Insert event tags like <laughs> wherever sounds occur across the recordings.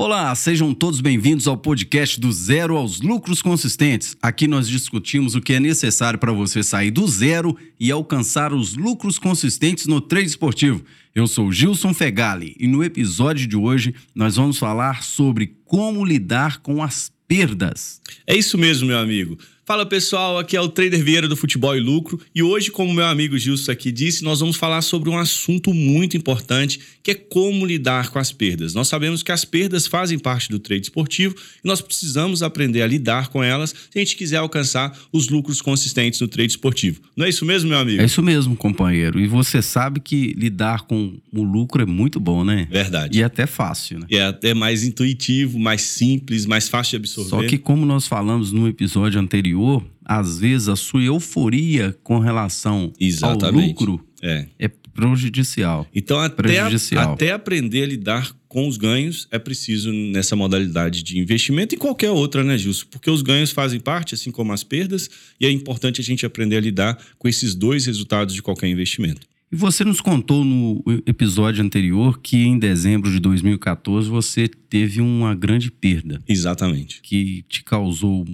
Olá, sejam todos bem-vindos ao podcast do Zero aos Lucros Consistentes. Aqui nós discutimos o que é necessário para você sair do zero e alcançar os lucros consistentes no trade esportivo. Eu sou Gilson Fegali e no episódio de hoje nós vamos falar sobre como lidar com as perdas. É isso mesmo, meu amigo. Fala pessoal, aqui é o Trader Vieira do Futebol e Lucro e hoje, como meu amigo Gilson aqui disse, nós vamos falar sobre um assunto muito importante que é como lidar com as perdas. Nós sabemos que as perdas fazem parte do trade esportivo e nós precisamos aprender a lidar com elas se a gente quiser alcançar os lucros consistentes no trade esportivo. Não é isso mesmo, meu amigo? É isso mesmo, companheiro. E você sabe que lidar com o lucro é muito bom, né? Verdade. E é até fácil, né? E é até mais intuitivo, mais simples, mais fácil de absorver. Só que como nós falamos no episódio anterior, anterior, às vezes a sua euforia com relação Exatamente. ao lucro é. é prejudicial. Então, até, prejudicial. até aprender a lidar com os ganhos, é preciso nessa modalidade de investimento e qualquer outra, né, Gilson? Porque os ganhos fazem parte, assim como as perdas, e é importante a gente aprender a lidar com esses dois resultados de qualquer investimento. E você nos contou no episódio anterior que em dezembro de 2014 você teve uma grande perda. Exatamente. Que te causou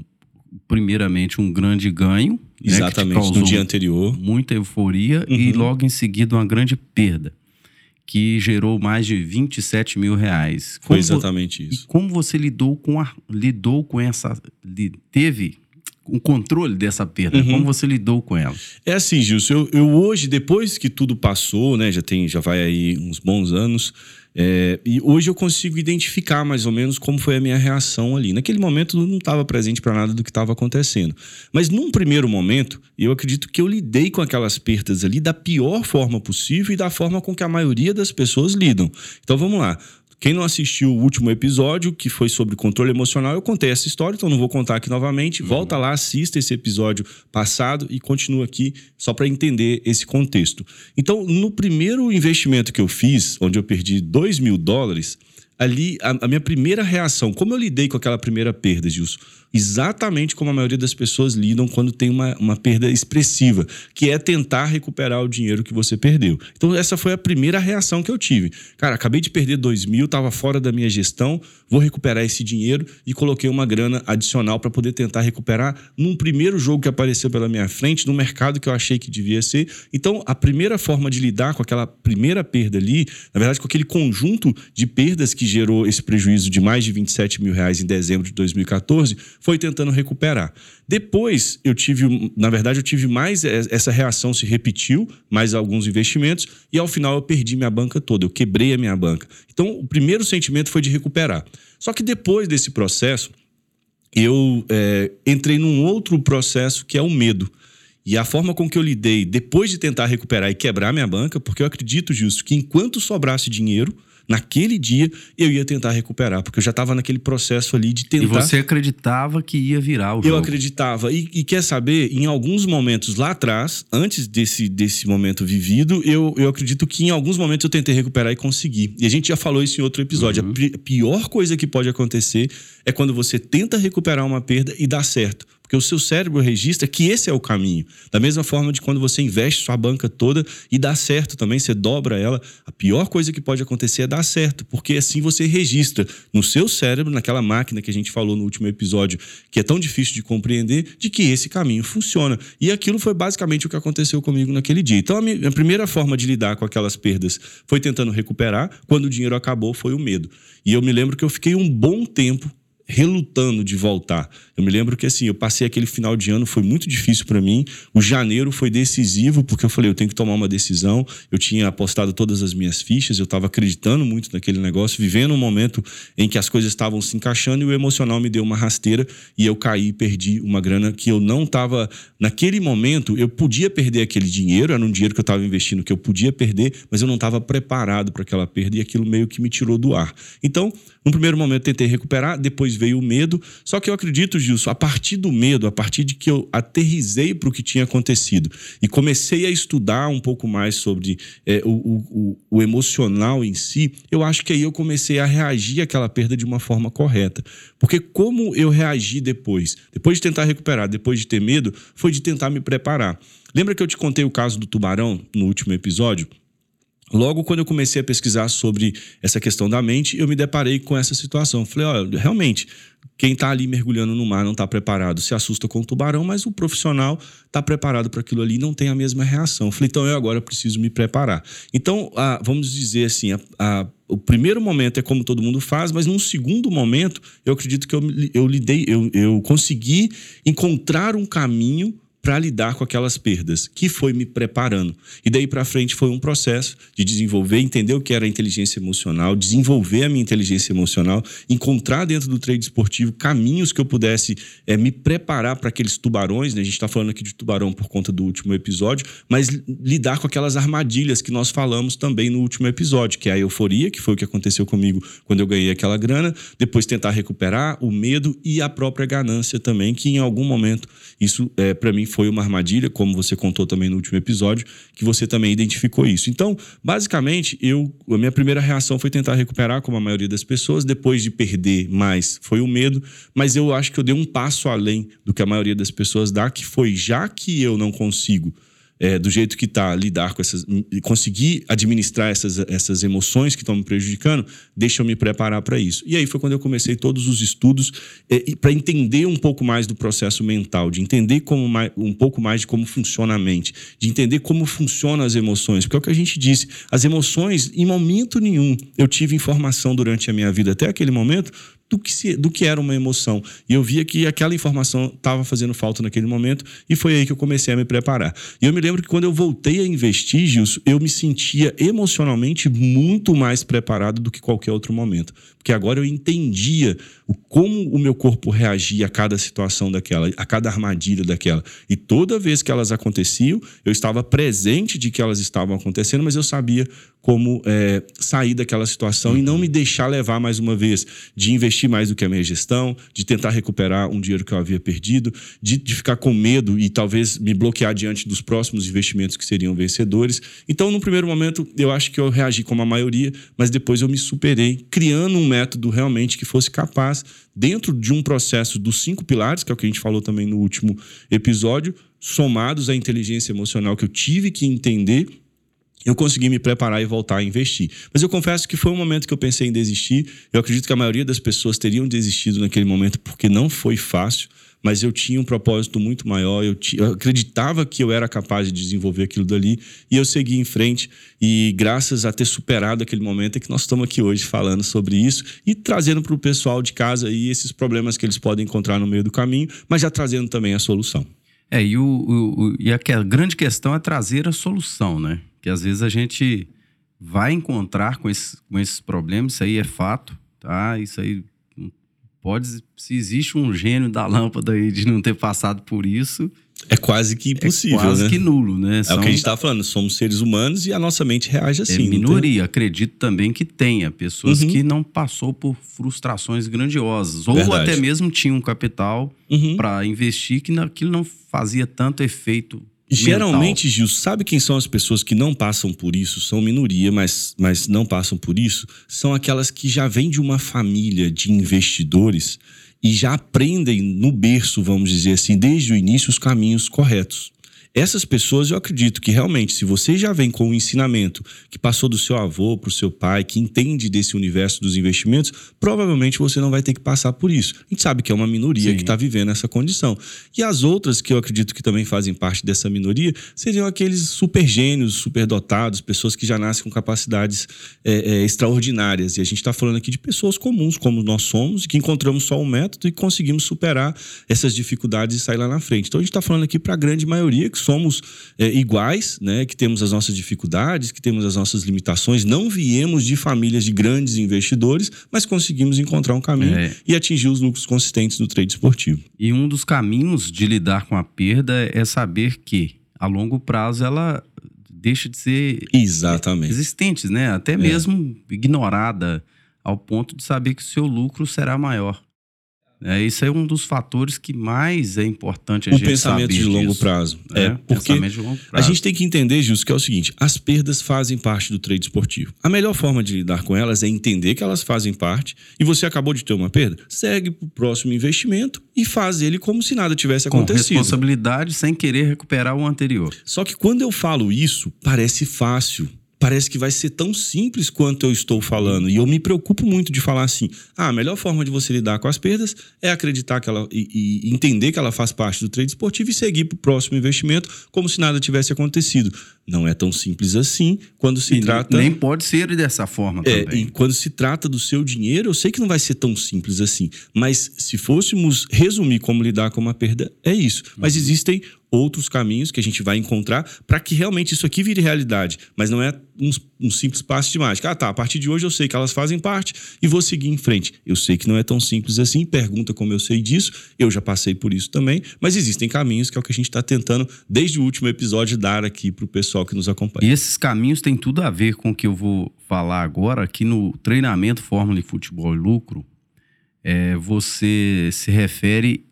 primeiramente um grande ganho. Né, Exatamente, né, no dia anterior. Muita euforia uhum. e logo em seguida uma grande perda, que gerou mais de 27 mil reais. Como Foi exatamente isso. E como você lidou com, a, lidou com essa. Teve o controle dessa perda? Uhum. Como você lidou com ela? É assim, Gilson, eu, eu, hoje, depois que tudo passou, né, já tem, já vai aí uns bons anos, é, e hoje eu consigo identificar mais ou menos como foi a minha reação ali. Naquele momento eu não estava presente para nada do que estava acontecendo. Mas num primeiro momento, eu acredito que eu lidei com aquelas perdas ali da pior forma possível e da forma com que a maioria das pessoas lidam. Então vamos lá. Quem não assistiu o último episódio, que foi sobre controle emocional, eu contei essa história, então não vou contar aqui novamente. Uhum. Volta lá, assista esse episódio passado e continua aqui só para entender esse contexto. Então, no primeiro investimento que eu fiz, onde eu perdi 2 mil dólares, ali a, a minha primeira reação, como eu lidei com aquela primeira perda, Gilson? Exatamente como a maioria das pessoas lidam quando tem uma, uma perda expressiva, que é tentar recuperar o dinheiro que você perdeu. Então, essa foi a primeira reação que eu tive. Cara, acabei de perder dois mil, estava fora da minha gestão, vou recuperar esse dinheiro e coloquei uma grana adicional para poder tentar recuperar num primeiro jogo que apareceu pela minha frente, no mercado que eu achei que devia ser. Então, a primeira forma de lidar com aquela primeira perda ali, na verdade, com aquele conjunto de perdas que gerou esse prejuízo de mais de 27 mil reais em dezembro de 2014, foi tentando recuperar. Depois eu tive, na verdade, eu tive mais essa reação se repetiu, mais alguns investimentos e ao final eu perdi minha banca toda, eu quebrei a minha banca. Então, o primeiro sentimento foi de recuperar. Só que depois desse processo, eu é, entrei num outro processo que é o medo. E a forma com que eu lidei depois de tentar recuperar e quebrar minha banca, porque eu acredito, Justo, que enquanto sobrasse dinheiro, naquele dia eu ia tentar recuperar, porque eu já estava naquele processo ali de tentar. E você acreditava que ia virar o jogo? Eu acreditava. E, e, quer saber, em alguns momentos lá atrás, antes desse, desse momento vivido, eu, eu acredito que em alguns momentos eu tentei recuperar e consegui. E a gente já falou isso em outro episódio. Uhum. A pior coisa que pode acontecer é quando você tenta recuperar uma perda e dá certo. Porque o seu cérebro registra que esse é o caminho. Da mesma forma de quando você investe sua banca toda e dá certo também, você dobra ela, a pior coisa que pode acontecer é dar certo, porque assim você registra no seu cérebro, naquela máquina que a gente falou no último episódio, que é tão difícil de compreender, de que esse caminho funciona. E aquilo foi basicamente o que aconteceu comigo naquele dia. Então a minha primeira forma de lidar com aquelas perdas foi tentando recuperar, quando o dinheiro acabou foi o medo. E eu me lembro que eu fiquei um bom tempo relutando de voltar. Eu me lembro que assim, eu passei aquele final de ano, foi muito difícil para mim. O janeiro foi decisivo, porque eu falei, eu tenho que tomar uma decisão. Eu tinha apostado todas as minhas fichas, eu estava acreditando muito naquele negócio, vivendo um momento em que as coisas estavam se encaixando e o emocional me deu uma rasteira e eu caí e perdi uma grana que eu não estava naquele momento, eu podia perder aquele dinheiro, era um dinheiro que eu estava investindo que eu podia perder, mas eu não estava preparado para aquela perda e aquilo meio que me tirou do ar. Então, no primeiro momento tentei recuperar, depois veio o medo. Só que eu acredito, Gilson, a partir do medo, a partir de que eu aterrizei para o que tinha acontecido e comecei a estudar um pouco mais sobre é, o, o, o, emocional em si, eu acho que aí eu comecei a reagir àquela perda de uma forma correta. Porque como eu reagi depois, depois de tentar recuperar, depois de ter medo, foi de tentar me preparar. Lembra que eu te contei o caso do tubarão no último episódio? Logo, quando eu comecei a pesquisar sobre essa questão da mente, eu me deparei com essa situação. Falei, olha, realmente, quem está ali mergulhando no mar não está preparado, se assusta com o tubarão, mas o profissional está preparado para aquilo ali e não tem a mesma reação. Falei, então eu agora preciso me preparar. Então, a, vamos dizer assim, a, a, o primeiro momento é como todo mundo faz, mas num segundo momento, eu acredito que eu, eu lidei, eu, eu consegui encontrar um caminho para lidar com aquelas perdas, que foi me preparando. E daí para frente foi um processo de desenvolver, entender o que era inteligência emocional, desenvolver a minha inteligência emocional, encontrar dentro do trade esportivo caminhos que eu pudesse é, me preparar para aqueles tubarões. Né? A gente está falando aqui de tubarão por conta do último episódio, mas lidar com aquelas armadilhas que nós falamos também no último episódio, que é a euforia, que foi o que aconteceu comigo quando eu ganhei aquela grana, depois tentar recuperar o medo e a própria ganância também, que em algum momento isso é, para mim foi uma armadilha, como você contou também no último episódio, que você também identificou isso. Então, basicamente, eu a minha primeira reação foi tentar recuperar, como a maioria das pessoas, depois de perder mais, foi o medo, mas eu acho que eu dei um passo além do que a maioria das pessoas dá, que foi já que eu não consigo é, do jeito que está, lidar com essas. conseguir administrar essas, essas emoções que estão me prejudicando, deixa eu me preparar para isso. E aí foi quando eu comecei todos os estudos é, para entender um pouco mais do processo mental, de entender como mais, um pouco mais de como funciona a mente, de entender como funcionam as emoções. Porque é o que a gente disse, as emoções, em momento nenhum, eu tive informação durante a minha vida até aquele momento do que, se, do que era uma emoção. E eu via que aquela informação estava fazendo falta naquele momento e foi aí que eu comecei a me preparar. E eu me lembro que quando eu voltei a investir, Gilson, eu me sentia emocionalmente muito mais preparado do que qualquer outro momento. Porque agora eu entendia o, como o meu corpo reagia a cada situação daquela, a cada armadilha daquela. E toda vez que elas aconteciam, eu estava presente de que elas estavam acontecendo, mas eu sabia como é, sair daquela situação e não me deixar levar mais uma vez, de investir mais do que a minha gestão, de tentar recuperar um dinheiro que eu havia perdido, de, de ficar com medo e talvez me bloquear diante dos próximos investimentos que seriam vencedores. Então, no primeiro momento, eu acho que eu reagi como a maioria, mas depois eu me superei, criando um método realmente que fosse capaz, dentro de um processo dos cinco pilares, que é o que a gente falou também no último episódio, somados à inteligência emocional que eu tive que entender eu consegui me preparar e voltar a investir. Mas eu confesso que foi um momento que eu pensei em desistir. Eu acredito que a maioria das pessoas teriam desistido naquele momento porque não foi fácil, mas eu tinha um propósito muito maior. Eu, eu acreditava que eu era capaz de desenvolver aquilo dali e eu segui em frente. E graças a ter superado aquele momento é que nós estamos aqui hoje falando sobre isso e trazendo para o pessoal de casa aí esses problemas que eles podem encontrar no meio do caminho, mas já trazendo também a solução. É, e, o, o, e a grande questão é trazer a solução, né? Que às vezes a gente vai encontrar com, esse, com esses problemas, isso aí é fato, tá? Isso aí pode, se existe um gênio da lâmpada aí de não ter passado por isso, é quase que impossível, é quase né? que nulo, né? São... É o que a gente está falando, somos seres humanos e a nossa mente reage é assim. É minoria, acredito também que tenha pessoas uhum. que não passou por frustrações grandiosas, ou Verdade. até mesmo tinha um capital uhum. para investir que aquilo não fazia tanto efeito Geralmente, Gil, sabe quem são as pessoas que não passam por isso? São minoria, mas, mas não passam por isso? São aquelas que já vêm de uma família de investidores e já aprendem no berço, vamos dizer assim, desde o início, os caminhos corretos. Essas pessoas, eu acredito que realmente, se você já vem com um ensinamento que passou do seu avô para o seu pai, que entende desse universo dos investimentos, provavelmente você não vai ter que passar por isso. A gente sabe que é uma minoria Sim. que está vivendo essa condição. E as outras, que eu acredito que também fazem parte dessa minoria, seriam aqueles super gênios, super dotados, pessoas que já nascem com capacidades é, é, extraordinárias. E a gente está falando aqui de pessoas comuns, como nós somos, e que encontramos só um método e conseguimos superar essas dificuldades e sair lá na frente. Então a gente está falando aqui para a grande maioria que somos é, iguais, né? que temos as nossas dificuldades, que temos as nossas limitações. Não viemos de famílias de grandes investidores, mas conseguimos encontrar um caminho é. e atingir os lucros consistentes no trade esportivo. E um dos caminhos de lidar com a perda é saber que, a longo prazo, ela deixa de ser Exatamente. existente, né? Até é. mesmo ignorada ao ponto de saber que o seu lucro será maior. É, isso é um dos fatores que mais é importante a o gente pensamento de longo disso. prazo. É, é porque longo prazo. a gente tem que entender, Gilson, que é o seguinte: as perdas fazem parte do trade esportivo. A melhor forma de lidar com elas é entender que elas fazem parte e você acabou de ter uma perda, segue para o próximo investimento e faz ele como se nada tivesse acontecido. Com responsabilidade, sem querer recuperar o anterior. Só que quando eu falo isso, parece fácil parece que vai ser tão simples quanto eu estou falando. E eu me preocupo muito de falar assim: ah, a melhor forma de você lidar com as perdas é acreditar que ela e, e entender que ela faz parte do trade esportivo e seguir para o próximo investimento como se nada tivesse acontecido. Não é tão simples assim quando se E trata. Nem pode ser dessa forma É, também. e quando se trata do seu dinheiro, eu sei que não vai ser tão simples assim. Mas se fôssemos resumir como lidar com uma perda, é isso. Mas existem outros caminhos que a gente vai encontrar para que realmente isso aqui vire realidade. Mas não é um, um simples passo de mágica. Ah, tá. A partir de hoje eu sei que elas fazem parte e vou seguir em frente. Eu sei que não é tão simples assim. Pergunta como eu sei disso. Eu já passei por isso também. Mas existem caminhos que é o que a gente está tentando, desde o último episódio, dar aqui para o pessoal que nos acompanha. E esses caminhos têm tudo a ver com o que eu vou falar agora, que no treinamento Fórmula de Futebol e Lucro, é, você se refere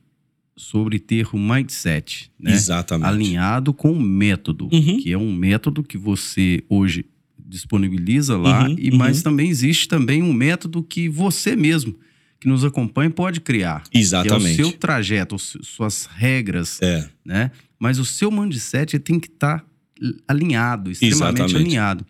sobre ter o mindset, né? Exatamente. Alinhado com o método, Uhum. que é um método que você hoje disponibiliza lá, Uhum, e uhum. mas também existe também um método que você mesmo que nos acompanha pode criar. Que é Exatamente. o seu trajeto, suas regras, É. né? Mas o seu mindset tem que estar alinhado, extremamente Exatamente. alinhado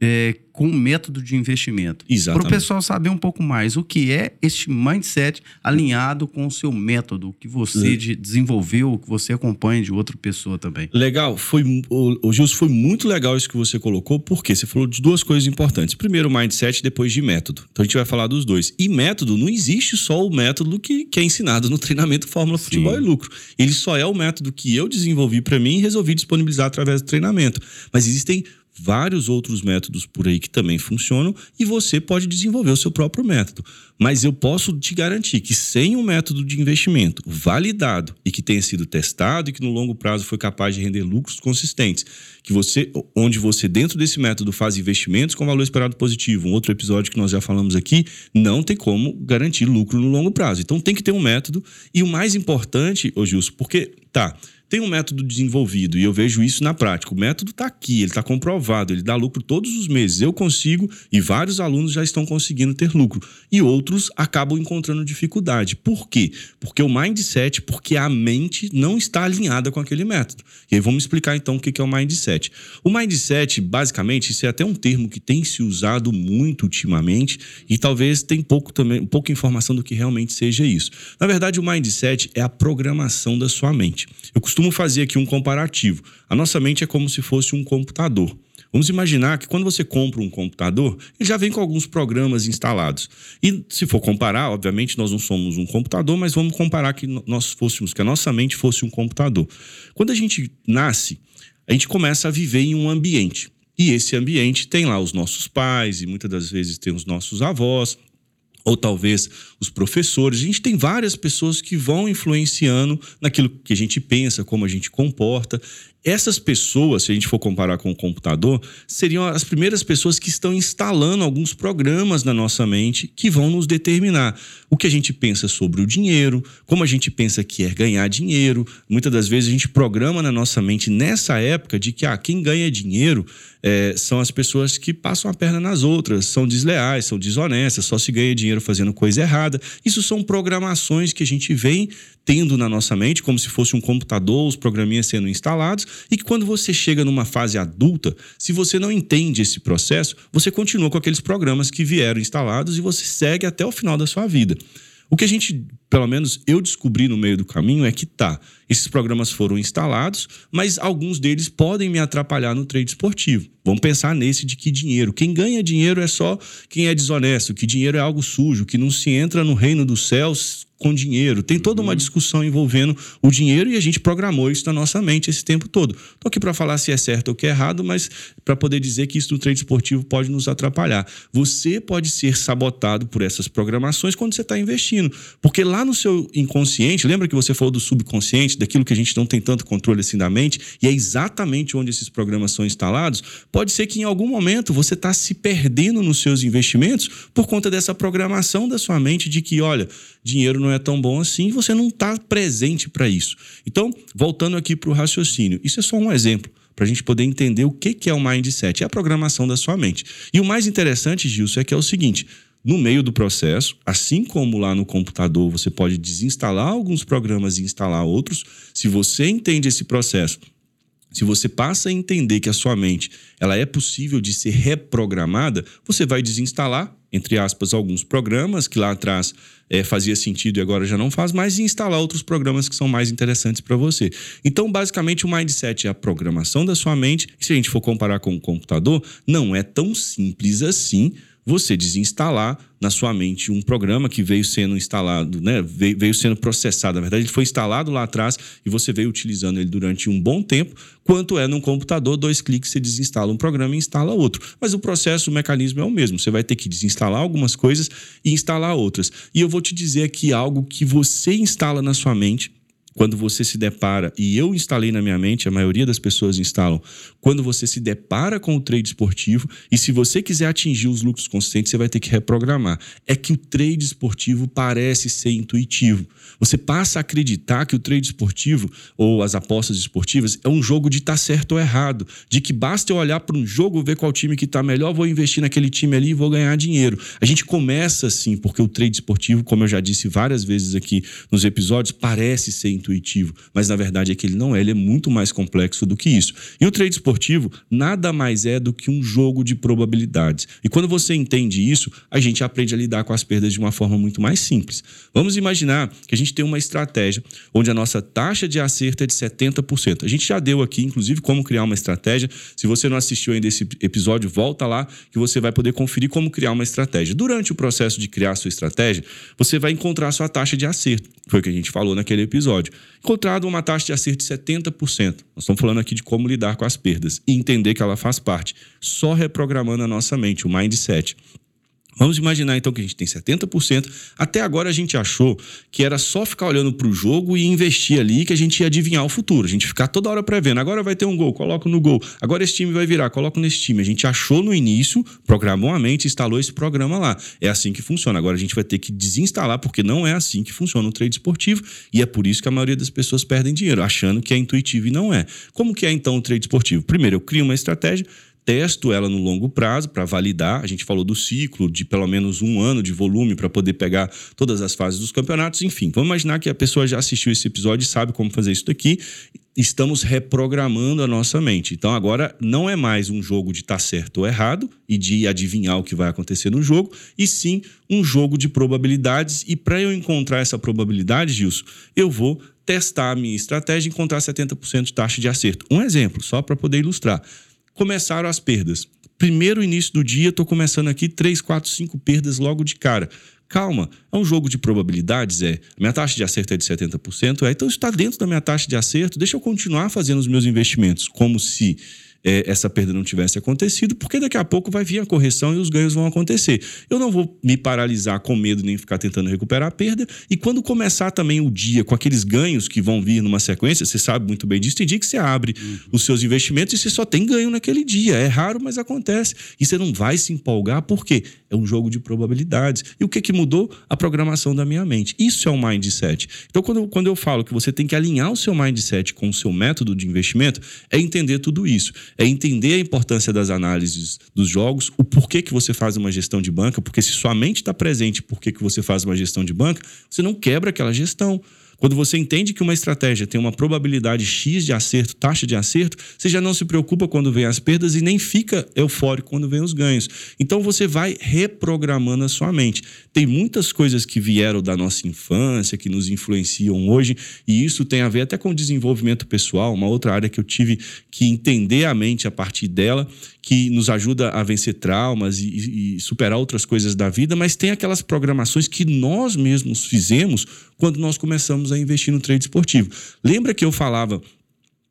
é, com o método de investimento. Para o Exatamente. pessoal saber um pouco mais o que é este mindset alinhado com o seu método, que você de- desenvolveu, que você acompanha de outra pessoa também. Legal, foi o, o Gilson, foi muito legal isso que você colocou, porque você falou de duas coisas importantes. Primeiro, mindset, depois de método. Então a gente vai falar dos dois. E método, não existe só o método que, que é ensinado no treinamento Fórmula Sim. Futebol e Lucro. Ele só é o método que eu desenvolvi para mim e resolvi disponibilizar através do treinamento. Mas existem vários outros métodos por aí que também funcionam e você pode desenvolver o seu próprio método. Mas eu posso te garantir que sem um método de investimento validado e que tenha sido testado e que no longo prazo foi capaz de render lucros consistentes, que você onde você dentro desse método faz investimentos com valor esperado positivo, um outro episódio que nós já falamos aqui, não tem como garantir lucro no longo prazo. Então tem que ter um método e o mais importante, ô Gilson, porque tá, tem um método desenvolvido e eu vejo isso na prática. O método está aqui, ele está comprovado, ele dá lucro todos os meses. Eu consigo e vários alunos já estão conseguindo ter lucro. E outros acabam encontrando dificuldade. Por quê? Porque o mindset, porque a mente não está alinhada com aquele método. E aí vamos explicar então o que é o mindset. O mindset, basicamente, isso é até um termo que tem se usado muito ultimamente e talvez tem pouco também, pouca informação do que realmente seja isso. Na verdade, o mindset é a programação da sua mente. Eu costumo fazer aqui um comparativo. A nossa mente é como se fosse um computador. Vamos imaginar que quando você compra um computador, ele já vem com alguns programas instalados. E se for comparar, obviamente nós não somos um computador, mas vamos comparar que nós fôssemos, que a nossa mente fosse um computador. Quando a gente nasce, a gente começa a viver em um ambiente. E esse ambiente tem lá os nossos pais, e muitas das vezes tem os nossos avós, ou talvez os professores. A gente tem várias pessoas que vão influenciando naquilo que a gente pensa, como a gente comporta. Essas pessoas, se a gente for comparar com o computador, seriam as primeiras pessoas que estão instalando alguns programas na nossa mente que vão nos determinar o que a gente pensa sobre o dinheiro, como a gente pensa que é ganhar dinheiro. Muitas das vezes a gente programa na nossa mente nessa época de que ah, quem ganha dinheiro é, são as pessoas que passam a perna nas outras, são desleais, são desonestas, só se ganha dinheiro fazendo coisa errada. Isso são programações que a gente vem tendo na nossa mente, como se fosse um computador, os programinhas sendo instalados, e que quando você chega numa fase adulta, se você não entende esse processo, você continua com aqueles programas que vieram instalados e você segue até o final da sua vida. O que a gente, pelo menos eu descobri no meio do caminho, é que tá, esses programas foram instalados, mas alguns deles podem me atrapalhar no trade esportivo. Vamos pensar nesse de que dinheiro. Quem ganha dinheiro é só quem é desonesto, que dinheiro é algo sujo, que não se entra no reino dos céus com dinheiro. Tem toda uma discussão envolvendo o dinheiro e a gente programou isso na nossa mente esse tempo todo. Tô aqui para falar se é certo ou que é errado, mas para poder dizer que isso no trade esportivo pode nos atrapalhar. Você pode ser sabotado por essas programações quando você está investindo, porque lá no seu inconsciente, lembra que você falou do subconsciente, daquilo que a gente não tem tanto controle assim da mente, e é exatamente onde esses programas são instalados. Pode ser que em algum momento você está se perdendo nos seus investimentos por conta dessa programação da sua mente de que, olha, dinheiro não é tão bom assim e você não está presente para isso. Então, voltando aqui para o raciocínio, isso é só um exemplo para a gente poder entender o que é o mindset, é a programação da sua mente. E o mais interessante, Gilson, é que é o seguinte: no meio do processo, assim como lá no computador você pode desinstalar alguns programas e instalar outros, se você entende esse processo Se você passa a entender que a sua mente ela é possível de ser reprogramada, você vai desinstalar, entre aspas, alguns programas que lá atrás é, fazia sentido e agora já não faz mais, e instalar outros programas que são mais interessantes para você. Então, basicamente, o mindset é a programação da sua mente. E se a gente for comparar com o computador, não é tão simples assim você desinstalar na sua mente um programa que veio sendo instalado, né? veio, sendo processado. Na verdade, ele foi instalado lá atrás e você veio utilizando ele durante um bom tempo. Quanto é num computador, dois cliques você desinstala um programa e instala outro. Mas o processo, o mecanismo é o mesmo. Você vai ter que desinstalar algumas coisas e instalar outras. E eu vou te dizer aqui algo que você instala na sua mente quando você se depara, e eu instalei na minha mente, a maioria das pessoas instalam, quando você se depara com o trade esportivo, e se você quiser atingir os lucros consistentes, você vai ter que reprogramar. É que o trade esportivo parece ser intuitivo. Você passa a acreditar que o trade esportivo ou as apostas esportivas é um jogo de estar tá certo ou errado, de que basta eu olhar para um jogo, ver qual time que está melhor, vou investir naquele time ali e vou ganhar dinheiro. A gente começa assim, porque o trade esportivo, como eu já disse várias vezes aqui nos episódios, parece ser intuitivo, mas na verdade é que ele não é, ele é muito mais complexo do que isso. E o trade esportivo nada mais é do que um jogo de probabilidades. E quando você entende isso, a gente aprende a lidar com as perdas de uma forma muito mais simples. Vamos imaginar que a gente tem uma estratégia onde a nossa taxa de acerto é de 70%. A gente já deu aqui, inclusive, como criar uma estratégia. Se você não assistiu ainda esse episódio, volta lá que você vai poder conferir como criar uma estratégia. Durante o processo de criar sua estratégia, você vai encontrar sua taxa de acerto. Foi o que a gente falou naquele episódio. Encontrado uma taxa de acerto de 70%. Nós estamos falando aqui de como lidar com as perdas e entender que ela faz parte. Só reprogramando a nossa mente, o mindset. Vamos imaginar então que a gente tem 70%. Até agora a gente achou que era só ficar olhando para o jogo e investir ali que a gente ia adivinhar o futuro. A gente ficar toda hora prevendo. Agora vai ter um gol, coloco no gol. Agora esse time vai virar, coloco nesse time. A gente achou no início, programou a mente, instalou esse programa lá. É assim que funciona. Agora a gente vai ter que desinstalar porque não é assim que funciona o trade esportivo e é por isso que a maioria das pessoas perdem dinheiro, achando que é intuitivo e não é. Como que é então o trade esportivo? Primeiro, eu crio uma estratégia testo ela no longo prazo para validar. A gente falou do ciclo de pelo menos um ano de volume para poder pegar todas as fases dos campeonatos. Enfim, vamos imaginar que a pessoa já assistiu esse episódio e sabe como fazer isso daqui. Estamos reprogramando a nossa mente. Então agora não é mais um jogo de estar tá certo ou errado e de adivinhar o que vai acontecer no jogo, e sim um jogo de probabilidades. E para eu encontrar essa probabilidade, Gilson, eu vou testar a minha estratégia e encontrar 70% de taxa de acerto. Um exemplo, só para poder ilustrar começaram as perdas. Primeiro início do dia, estou começando aqui 3, 4, 5 perdas logo de cara. Calma, é um jogo de probabilidades, é. Minha taxa de acerto é de 70%, é. Então está dentro da minha taxa de acerto, deixa eu continuar fazendo os meus investimentos como se é, essa perda não tivesse acontecido, porque daqui a pouco vai vir a correção e os ganhos vão acontecer. Eu não vou me paralisar com medo nem ficar tentando recuperar a perda. E quando começar também o dia com aqueles ganhos que vão vir numa sequência, você sabe muito bem disso, tem dia que você abre uhum. os seus investimentos e você só tem ganho naquele dia. É raro, mas acontece. E você não vai se empolgar, porque é um jogo de probabilidades. E o que, que mudou? A programação da minha mente. Isso é o um mindset. Então, quando, quando eu falo que você tem que alinhar o seu mindset com o seu método de investimento, é entender tudo isso é entender a importância das análises dos jogos, o porquê que você faz uma gestão de banca, porque se sua mente está presente porquê que você faz uma gestão de banca, você não quebra aquela gestão. Quando você entende que uma estratégia tem uma probabilidade X de acerto, taxa de acerto, você já não se preocupa quando vem as perdas e nem fica eufórico quando vem os ganhos. Então você vai reprogramando a sua mente. Tem muitas coisas que vieram da nossa infância, que nos influenciam hoje, e isso tem a ver até com desenvolvimento pessoal, uma outra área que eu tive que entender a mente a partir dela, que nos ajuda a vencer traumas e, e superar outras coisas da vida, mas tem aquelas programações que nós mesmos fizemos quando nós começamos a investir no trade esportivo. Lembra que eu falava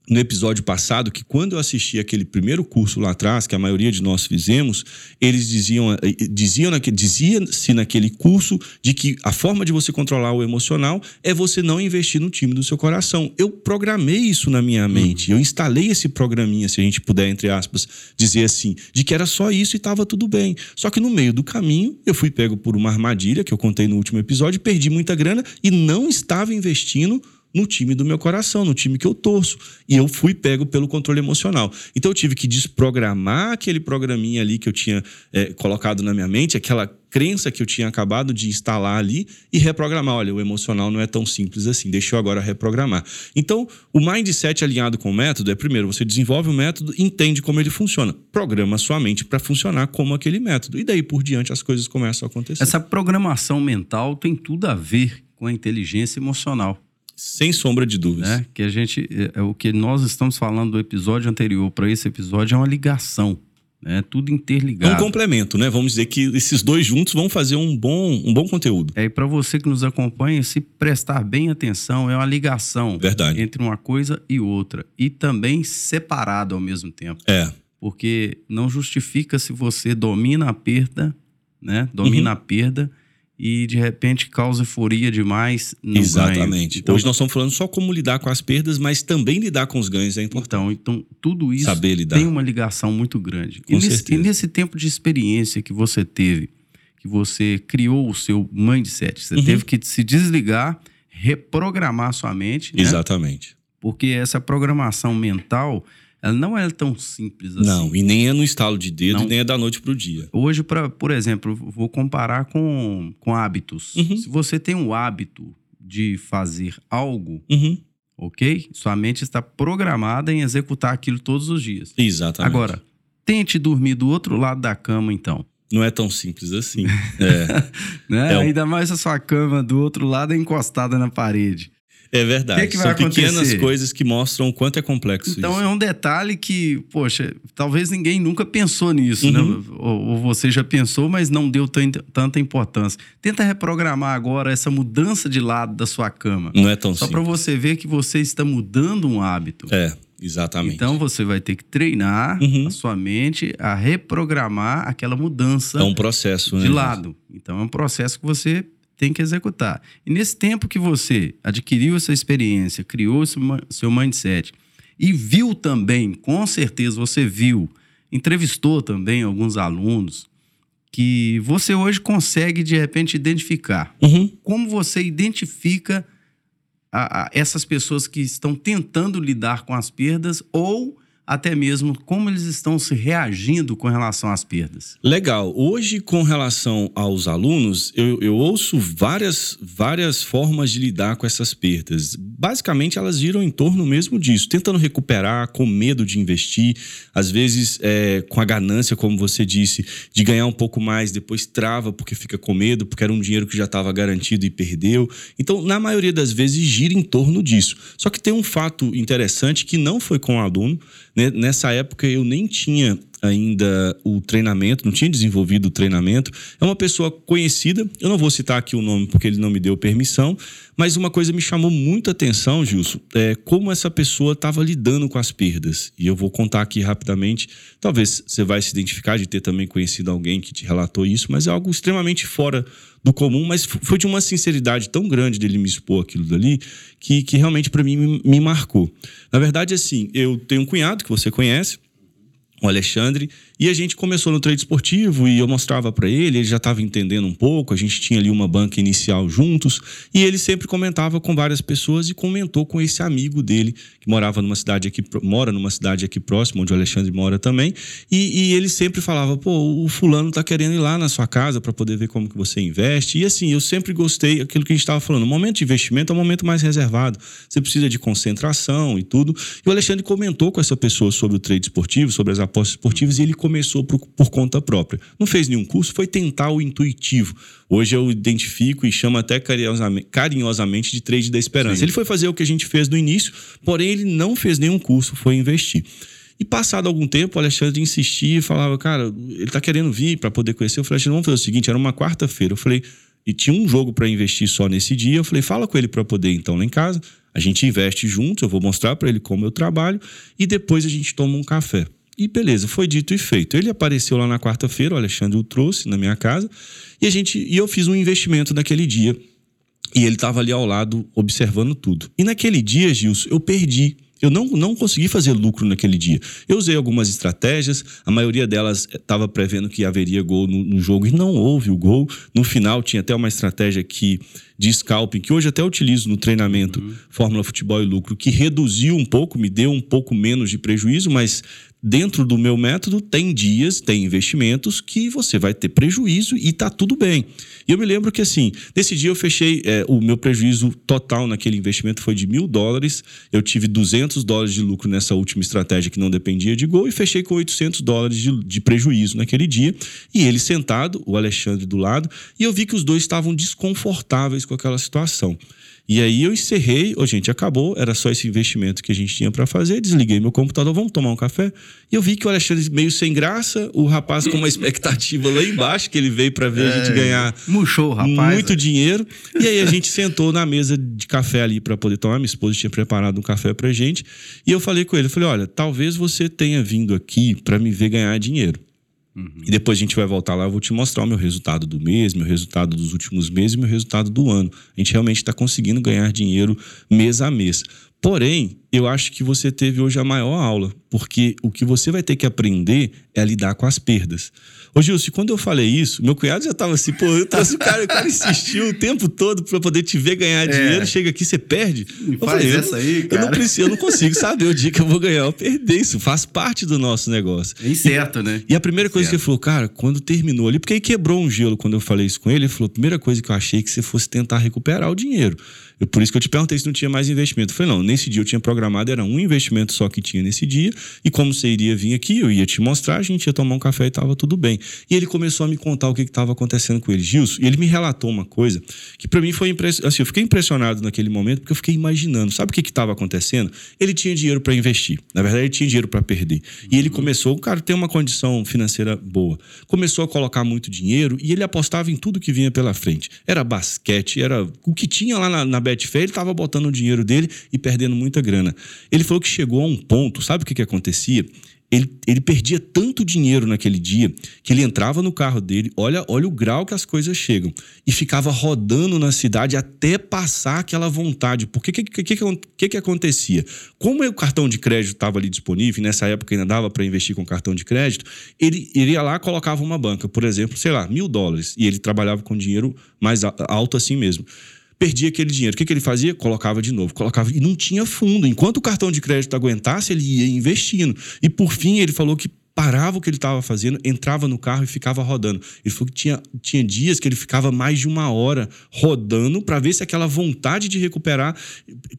no episódio passado que quando eu assisti aquele primeiro curso lá atrás, que a maioria de nós fizemos, eles diziam, eh, diziam dizia-se naquele curso de que a forma de você controlar o emocional é você não investir no time do seu coração. Eu programei isso na minha mente, eu instalei esse programinha, se a gente puder, entre aspas, dizer assim, de que era só isso e estava tudo bem. Só que no meio do caminho, eu fui pego por uma armadilha que eu contei no último episódio, perdi muita grana e não estava investindo no time do meu coração, no time que eu torço. E eu fui pego pelo controle emocional. Então eu tive que desprogramar aquele programinha ali que eu tinha é, colocado na minha mente, aquela crença que eu tinha acabado de instalar ali e reprogramar. Olha, o emocional não é tão simples assim, deixa eu agora reprogramar. Então, o mindset alinhado com o método é, primeiro, você desenvolve o método, entende como ele funciona, programa sua mente para funcionar como aquele método. E daí por diante as coisas começam a acontecer. Essa programação mental tem tudo a ver com a inteligência emocional. Sem sombra de dúvidas. Né? Que a gente, é, é, o que nós estamos falando do episódio anterior para esse episódio é uma ligação. Né? Tudo interligado. É um complemento, né? Vamos dizer que esses dois juntos vão fazer um bom, um bom conteúdo. É, e para você que nos acompanha, se prestar bem atenção, é uma ligação Verdade. entre uma coisa e outra. E também separado ao mesmo tempo. É. Porque não justifica se você domina a perda, né? Domina Uhum. a perda e de repente causa euforia demais no Exatamente. ganho. Então, Hoje nós estamos falando só como lidar com as perdas, mas também lidar com os ganhos é importante. então, então, tudo isso Saber lidar. tem uma ligação muito grande. Com e, nesse, certeza. e nesse tempo de experiência que você teve, que você criou o seu mindset, você Uhum. teve que se desligar, reprogramar sua mente, né? Exatamente. porque essa programação mental, ela não é tão simples assim. Não, e nem é no estalo de dedo, Não. nem é da noite pro dia. Hoje, pra, por exemplo, vou comparar com, com hábitos. Uhum. Se você tem o hábito de fazer algo, Uhum. ok? Sua mente está programada em executar aquilo todos os dias. Exatamente. Agora, tente dormir do outro lado da cama, então. Não é tão simples assim. <laughs> é. Né? É um- Ainda mais se a sua cama do outro lado é encostada na parede. É verdade. Que que vai São pequenas coisas que mostram o quanto é complexo Então isso. é um detalhe que, poxa, talvez ninguém nunca pensou nisso, né? Uhum. Ou, ou você já pensou, mas não deu tan- tanta importância. Tenta reprogramar agora essa mudança de lado da sua cama. Não é tão Só para você ver que você está mudando um hábito. É, exatamente. Então você vai ter que treinar Uhum. a sua mente a reprogramar aquela mudança é um processo, né? de lado. Então é um processo que você tem que executar. E nesse tempo que você adquiriu essa experiência, criou seu mindset e viu também, com certeza você viu, entrevistou também alguns alunos que você hoje consegue de repente identificar. Uhum. Como você identifica a- a- essas pessoas que estão tentando lidar com as perdas ou até mesmo como eles estão se reagindo com relação às perdas? Legal. Hoje, com relação aos alunos, eu, eu ouço várias, várias formas de lidar com essas perdas. Basicamente, elas giram em torno mesmo disso, tentando recuperar, com medo de investir, às vezes é, com a ganância, como você disse, de ganhar um pouco mais, depois trava porque fica com medo, porque era um dinheiro que já estava garantido e perdeu. Então, na maioria das vezes, gira em torno disso. Só que tem um fato interessante que não foi com o aluno. Né? Nessa época, eu nem tinha ainda o treinamento, não tinha desenvolvido o treinamento. É uma pessoa conhecida, eu não vou citar aqui o nome porque ele não me deu permissão, mas uma coisa me chamou muita atenção, Gilson, é como essa pessoa estava lidando com as perdas. E eu vou contar aqui rapidamente. Talvez você vai se identificar de ter também conhecido alguém que te relatou isso, mas é algo extremamente fora do comum, mas foi de uma sinceridade tão grande dele me expor aquilo dali que, que realmente para mim me, me marcou. Na verdade, assim, eu tenho um cunhado que você conhece, o Alexandre, e a gente começou no trade esportivo e eu mostrava para ele, ele já estava entendendo um pouco, a gente tinha ali uma banca inicial juntos, e ele sempre comentava com várias pessoas e comentou com esse amigo dele que morava numa cidade aqui, mora numa cidade aqui próxima, onde o Alexandre mora também, e, e ele sempre falava, pô, o fulano tá querendo ir lá na sua casa para poder ver como que você investe, e assim, eu sempre gostei, aquilo que a gente estava falando, o momento de investimento é um momento mais reservado, você precisa de concentração e tudo, e o Alexandre comentou com essa pessoa sobre o trade esportivo, sobre as apostas esportivas, e ele começou por, por conta própria. Não fez nenhum curso, foi tentar o intuitivo. Hoje eu identifico e chamo até carinhosamente, de trade da esperança. Sim. Ele foi fazer o que a gente fez no início, porém ele não fez nenhum curso, foi investir. E passado algum tempo, o Alexandre insistia e falava, cara, ele tá querendo vir para poder conhecer. Eu falei, Alexandre, vamos fazer o seguinte, era uma quarta-feira. Eu falei, e tinha um jogo para investir só nesse dia. Eu falei, fala com ele para poder então lá em casa. A gente investe juntos, eu vou mostrar para ele como eu trabalho e depois a gente toma um café. E beleza, foi dito e feito. Ele apareceu lá na quarta-feira, o Alexandre o trouxe na minha casa e a gente e eu fiz um investimento naquele dia. E ele estava ali ao lado observando tudo. E naquele dia, Gilson, eu perdi. Eu não, não consegui fazer lucro naquele dia. Eu usei algumas estratégias, a maioria delas estava prevendo que haveria gol no, no jogo e não houve o gol. No final, tinha até uma estratégia que, de scalping, que hoje até utilizo no treinamento Fórmula Futebol e Lucro, que reduziu um pouco, me deu um pouco menos de prejuízo, mas dentro do meu método, tem dias, tem investimentos que você vai ter prejuízo e tá tudo bem. E eu me lembro que, assim, nesse dia eu fechei, é, o meu prejuízo total naquele investimento foi de mil dólares. Eu tive 200 dólares de lucro nessa última estratégia que não dependia de gol e fechei com 800 dólares de, de prejuízo naquele dia. E ele sentado, o Alexandre do lado, e eu vi que os dois estavam desconfortáveis com aquela situação. E aí eu encerrei, oh, gente, acabou, era só esse investimento que a gente tinha para fazer, desliguei meu computador, vamos tomar um café. E eu vi que o Alexandre meio sem graça, o rapaz com uma <laughs> expectativa lá embaixo, que ele veio para ver é, a gente ganhar murchou, rapaz, muito é. dinheiro. E aí a <laughs> gente sentou na mesa de café ali para poder tomar. Minha esposa tinha preparado um café pra gente. E eu falei com ele, eu falei, olha, talvez você tenha vindo aqui para me ver ganhar dinheiro. Uhum. E depois a gente vai voltar lá, eu vou te mostrar o meu resultado do mês, meu resultado dos últimos meses e meu resultado do ano. A gente realmente está conseguindo ganhar dinheiro mês a mês. Porém, eu acho que você teve hoje a maior aula, porque o que você vai ter que aprender é lidar com as perdas. Ô, Gilson, quando eu falei isso, meu cunhado já tava assim, pô, eu trouxe o cara, o cara insistiu o tempo todo para poder te ver ganhar é. dinheiro, chega aqui, você perde. Me eu faz falei, essa aí, cara. Eu não, preciso, eu não consigo saber o dia que eu vou ganhar ou perder. Isso faz parte do nosso negócio. É incerto, né? E a primeira coisa que ele falou, cara, quando terminou ali, porque aí quebrou um gelo quando eu falei isso com ele, ele falou, a primeira coisa que eu achei é que você fosse tentar recuperar o dinheiro. Por isso que eu te perguntei se não tinha mais investimento. Eu falei, não, nesse dia eu tinha programado, era um investimento só que tinha nesse dia, e como você iria vir aqui, eu ia te mostrar, a gente ia tomar um café e tava tudo bem. E ele começou a me contar o que estava acontecendo com ele. Gilson, e ele me relatou uma coisa que para mim foi impressionante. Assim, eu fiquei impressionado naquele momento porque eu fiquei imaginando. Sabe o que estava acontecendo? Ele tinha dinheiro para investir. Na verdade, ele tinha dinheiro para perder. E ele começou, o cara tem uma condição financeira boa. Começou a colocar muito dinheiro e ele apostava em tudo que vinha pela frente. Era basquete, era o que tinha lá na, na Betfair, ele estava botando o dinheiro dele e perdendo muita grana. Ele falou que chegou a um ponto, sabe o que, que acontecia? ele, ele perdia tanto dinheiro naquele dia que ele entrava no carro dele, olha, olha o grau que as coisas chegam, e ficava rodando na cidade até passar aquela vontade. Porque o que, que, que, que, acontecia? Como o cartão de crédito estava ali disponível, nessa época ainda dava para investir com cartão de crédito, ele, ele ia lá colocava uma banca, por exemplo, sei lá, mil dólares, e ele trabalhava com dinheiro mais alto assim mesmo perdia aquele dinheiro. O que, que ele fazia? Colocava de novo, colocava e não tinha fundo. Enquanto o cartão de crédito aguentasse, ele ia investindo. E por fim, ele falou que parava o que ele estava fazendo, entrava no carro e ficava rodando. Ele falou que tinha, tinha dias que ele ficava mais de uma hora rodando para ver se aquela vontade de recuperar,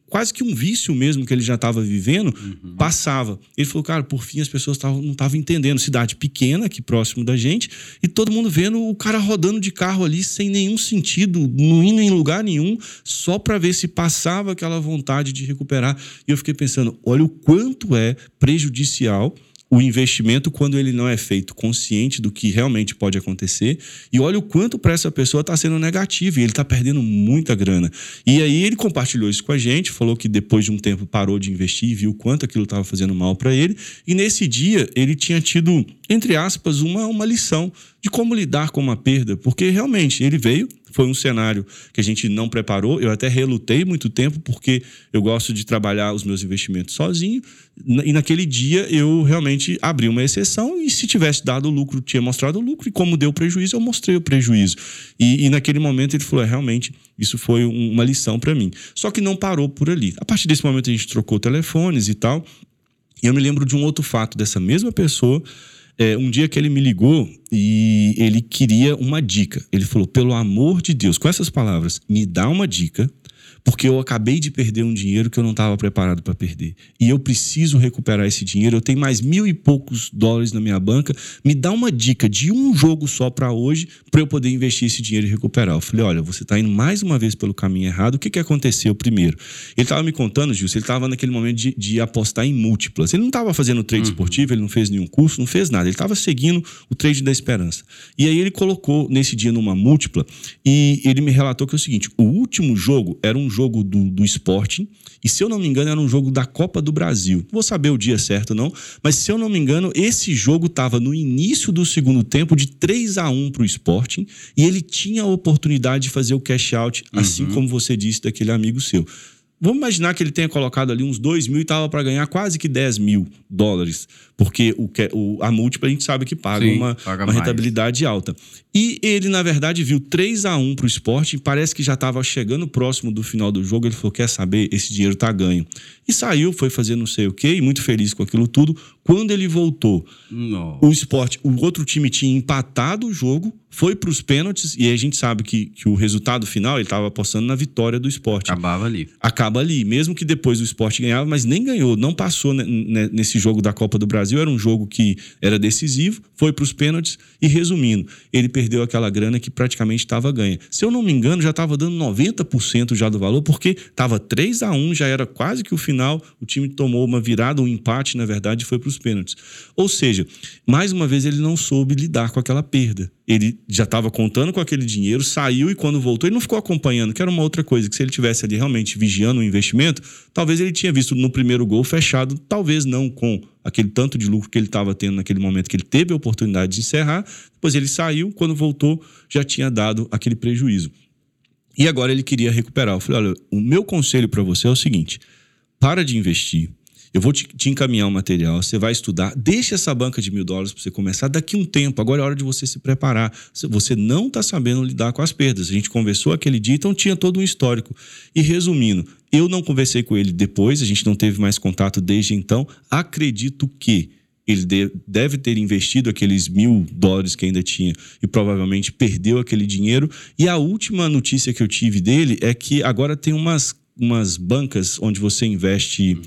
quase que um vício mesmo que ele já estava vivendo, uhum. passava. Ele falou, cara, por fim as pessoas tavam, não estavam entendendo. Cidade pequena, aqui próximo da gente, e todo mundo vendo o cara rodando de carro ali sem nenhum sentido, não indo em lugar nenhum, só para ver se passava aquela vontade de recuperar. E eu fiquei pensando, olha o quanto é prejudicial o investimento quando ele não é feito consciente do que realmente pode acontecer. E olha o quanto para essa pessoa está sendo negativo e ele está perdendo muita grana. E aí ele compartilhou isso com a gente, falou que depois de um tempo parou de investir e viu quanto aquilo estava fazendo mal para ele. E nesse dia ele tinha tido, entre aspas, uma, uma lição de como lidar com uma perda, porque realmente ele veio, foi um cenário que a gente não preparou. Eu até relutei muito tempo, porque eu gosto de trabalhar os meus investimentos sozinho. E naquele dia eu realmente abri uma exceção e se tivesse dado lucro, tinha mostrado lucro. E como deu prejuízo, eu mostrei o prejuízo. E, e naquele momento ele falou: é, realmente, isso foi um, uma lição para mim. Só que não parou por ali. A partir desse momento a gente trocou telefones e tal. E eu me lembro de um outro fato dessa mesma pessoa é, um dia que ele me ligou e ele queria uma dica. Ele falou: pelo amor de Deus, com essas palavras, me dá uma dica porque eu acabei de perder um dinheiro que eu não estava preparado para perder. E eu preciso recuperar esse dinheiro. Eu tenho mais mil e poucos dólares na minha banca. Me dá uma dica de um jogo só para hoje para eu poder investir esse dinheiro e recuperar. Eu falei: olha, você está indo mais uma vez pelo caminho errado. O que, que aconteceu primeiro? Ele estava me contando, Gilson, ele estava naquele momento de, de, apostar em múltiplas. Ele não estava fazendo trade uhum. esportivo, ele não fez nenhum curso, não fez nada. Ele estava seguindo o trade da esperança. E aí ele colocou nesse dia numa múltipla e ele me relatou que é o seguinte: o último jogo era um jogo do, do Sporting, e se eu não me engano, era um jogo da Copa do Brasil. Vou saber o dia certo, não, mas se eu não me engano, esse jogo estava no início do segundo tempo, de 3 a 1 para o Sporting, e ele tinha a oportunidade de fazer o cash out, assim uhum. como você disse daquele amigo seu. Vamos imaginar que ele tenha colocado ali uns 2 mil e estava para ganhar quase que 10 mil dólares, porque o, o, a múltipla a gente sabe que paga Sim, uma, paga uma rentabilidade alta. E ele, na verdade, viu 3 a 1 para o esporte, parece que já estava chegando próximo do final do jogo. Ele falou: quer saber, esse dinheiro está ganho. E saiu, foi fazer não sei o quê, e muito feliz com aquilo tudo, Quando ele voltou, Nossa. o esporte, o outro time tinha empatado o jogo, foi para os pênaltis, e aí a gente sabe que, que o resultado final ele estava apostando na vitória do esporte. Acabava ali. Acaba ali, mesmo que depois o esporte ganhava, mas nem ganhou, não passou ne- ne- nesse jogo da Copa do Brasil. Era um jogo que era decisivo, foi para os pênaltis, e resumindo, ele perdeu aquela grana que praticamente estava ganha. Se eu não me engano, já estava dando 90% já do valor, porque estava 3 a 1 já era quase que o final, o time tomou uma virada, um empate, na verdade, e foi para os pênaltis. Ou seja, mais uma vez ele não soube lidar com aquela perda. Ele já estava contando com aquele dinheiro, saiu e quando voltou, ele não ficou acompanhando, que era uma outra coisa, que se ele tivesse ali realmente vigiando o investimento, talvez ele tinha visto no primeiro gol fechado, talvez não com aquele tanto de lucro que ele estava tendo naquele momento que ele teve a oportunidade de encerrar, depois ele saiu, quando voltou, já tinha dado aquele prejuízo. E agora ele queria recuperar. Eu falei: olha, o meu conselho para você é o seguinte: para de investir. Eu vou te, te encaminhar o material, você vai estudar, deixa essa banca de mil dólares para você começar daqui um tempo. Agora é hora de você se preparar. Você não está sabendo lidar com as perdas. A gente conversou aquele dia, então tinha todo um histórico. E resumindo, eu não conversei com ele depois, a gente não teve mais contato desde então. Acredito que ele de- deve ter investido aqueles mil dólares que ainda tinha e provavelmente perdeu aquele dinheiro. E a última notícia que eu tive dele é que agora tem umas, umas bancas onde você investe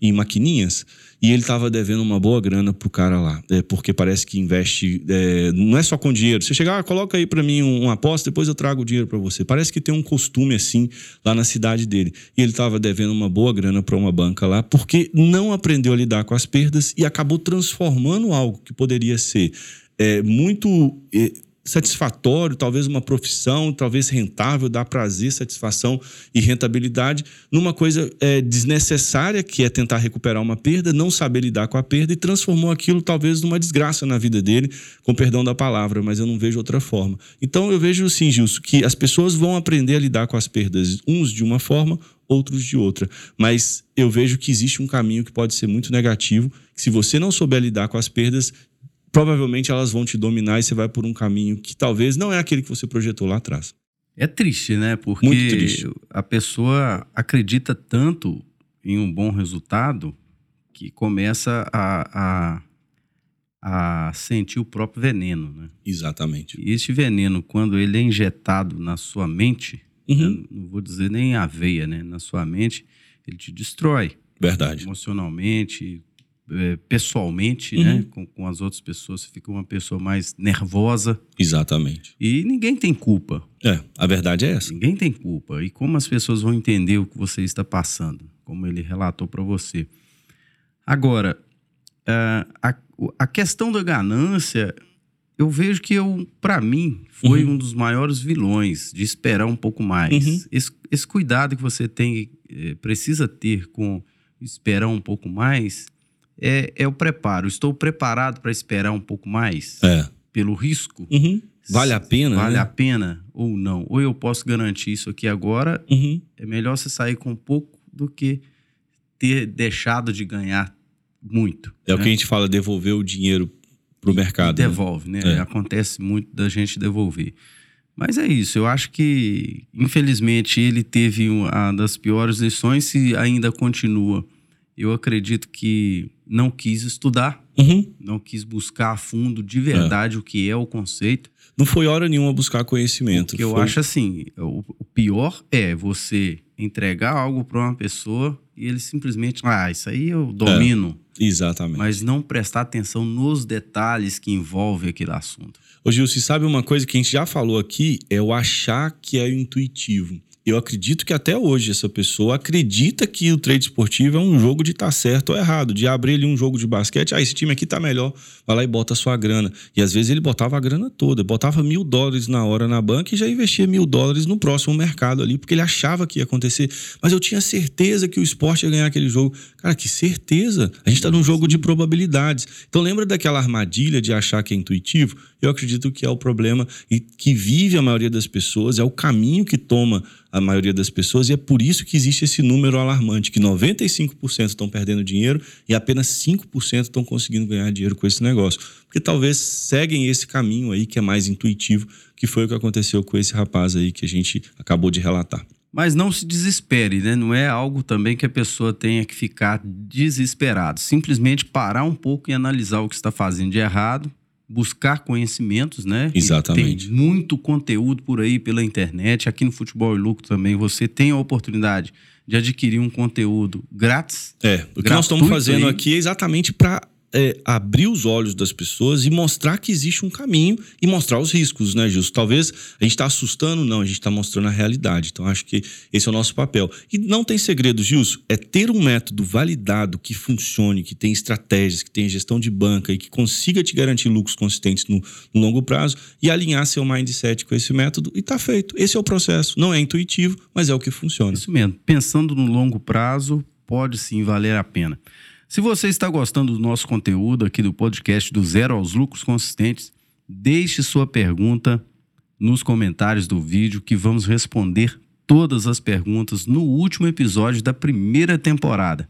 em maquininhas e ele estava devendo uma boa grana pro cara lá, é, porque parece que investe é, não é só com dinheiro. Você chegar, ah, coloca aí para mim um, uma aposta, depois eu trago o dinheiro para você. Parece que tem um costume assim lá na cidade dele. E ele estava devendo uma boa grana para uma banca lá, porque não aprendeu a lidar com as perdas e acabou transformando algo que poderia ser é, muito é, satisfatório, talvez uma profissão, talvez rentável, dá prazer, satisfação e rentabilidade, numa coisa é, desnecessária, que é tentar recuperar uma perda, não saber lidar com a perda e transformou aquilo talvez numa desgraça na vida dele, com perdão da palavra, mas eu não vejo outra forma. Então eu vejo sim, Gilson, que as pessoas vão aprender a lidar com as perdas, uns de uma forma, outros de outra. Mas eu vejo que existe um caminho que pode ser muito negativo, que se você não souber lidar com as perdas, provavelmente elas vão te dominar e você vai por um caminho que talvez não é aquele que você projetou lá atrás. É triste, né? Porque Muito triste. a pessoa acredita tanto em um bom resultado que começa a, a, a sentir o próprio veneno, né? Exatamente. E este veneno, quando ele é injetado na sua mente, Uhum. né, não vou dizer nem a veia, né? Na sua mente, ele te destrói Verdade. emocionalmente, eh, pessoalmente, Uhum. né? Com, com as outras pessoas, você fica uma pessoa mais nervosa Exatamente. e ninguém tem culpa. É, a verdade é essa. Ninguém tem culpa. E como as pessoas vão entender o que você está passando, como ele relatou para você. Agora, ah, a, a questão da ganância, eu vejo que eu, para mim, foi Uhum. um dos maiores vilões de esperar um pouco mais. Uhum. Esse, esse cuidado que você tem, eh, precisa ter com esperar um pouco mais, é, é o preparo. Estou preparado para esperar um pouco mais É. pelo risco? Uhum. Vale a pena, Vale né? a pena ou não? Ou eu posso garantir isso aqui agora, Uhum. é melhor você sair com pouco do que ter deixado de ganhar muito. É o né? que a gente fala, devolver o dinheiro pro mercado. né? Devolve, né? É. Acontece muito da gente devolver. Mas é isso, eu acho que, infelizmente, ele teve uma das piores lições e ainda continua. Eu acredito que não quis estudar, Uhum. não quis buscar a fundo de verdade o que é o conceito. Não foi hora nenhuma buscar conhecimento. Porque eu Foi- acho assim, o, o pior é você entregar algo para uma pessoa e ele simplesmente, ah, isso aí eu domino, Exatamente. mas não prestar atenção nos detalhes que envolvem aquele assunto. Ô Gil, você sabe uma coisa que a gente já falou aqui? É o achar que é intuitivo. Eu acredito que até hoje essa pessoa acredita que o trade esportivo é um jogo de estar certo ou errado, de abrir ali um jogo de basquete, ah, esse time aqui tá melhor, vai lá e bota a sua grana. E às vezes ele botava a grana toda, botava mil dólares na hora na banca e já investia mil dólares no próximo mercado ali, porque ele achava que ia acontecer. Mas eu tinha certeza que o esporte ia ganhar aquele jogo. Cara, que certeza! A gente tá num jogo de probabilidades. Então lembra daquela armadilha de achar que é intuitivo? Eu acredito que é o problema e que vive a maioria das pessoas, é o caminho que toma a maioria das pessoas, e é por isso que existe esse número alarmante, que 95% estão perdendo dinheiro e apenas 5% estão conseguindo ganhar dinheiro com esse negócio. Porque talvez seguem esse caminho aí que é mais intuitivo, que foi o que aconteceu com esse rapaz aí que a gente acabou de relatar. Mas não se desespere, né? Não é algo também que a pessoa tenha que ficar desesperado. Simplesmente parar um pouco e analisar o que está fazendo de errado, buscar conhecimentos, né? Exatamente. E tem muito conteúdo por aí pela internet. Aqui no Futebol e Lucro também você tem a oportunidade de adquirir um conteúdo grátis. É, o que nós estamos fazendo aí. aqui é exatamente para é, abrir os olhos das pessoas e mostrar que existe um caminho e mostrar os riscos, né, Gilson? Talvez a gente está assustando, não, a gente está mostrando a realidade. Então, acho que esse é o nosso papel. E não tem segredo, Gilson, é ter um método validado que funcione, que tem estratégias, que tem gestão de banca e que consiga te garantir lucros consistentes no, no longo prazo e alinhar seu mindset com esse método e tá feito. Esse é o processo. Não é intuitivo, mas é o que funciona. Isso mesmo. Pensando no longo prazo, pode sim valer a pena. Se você está gostando do nosso conteúdo aqui do podcast do Zero aos Lucros Consistentes, deixe sua pergunta nos comentários do vídeo que vamos responder todas as perguntas no último episódio da primeira temporada.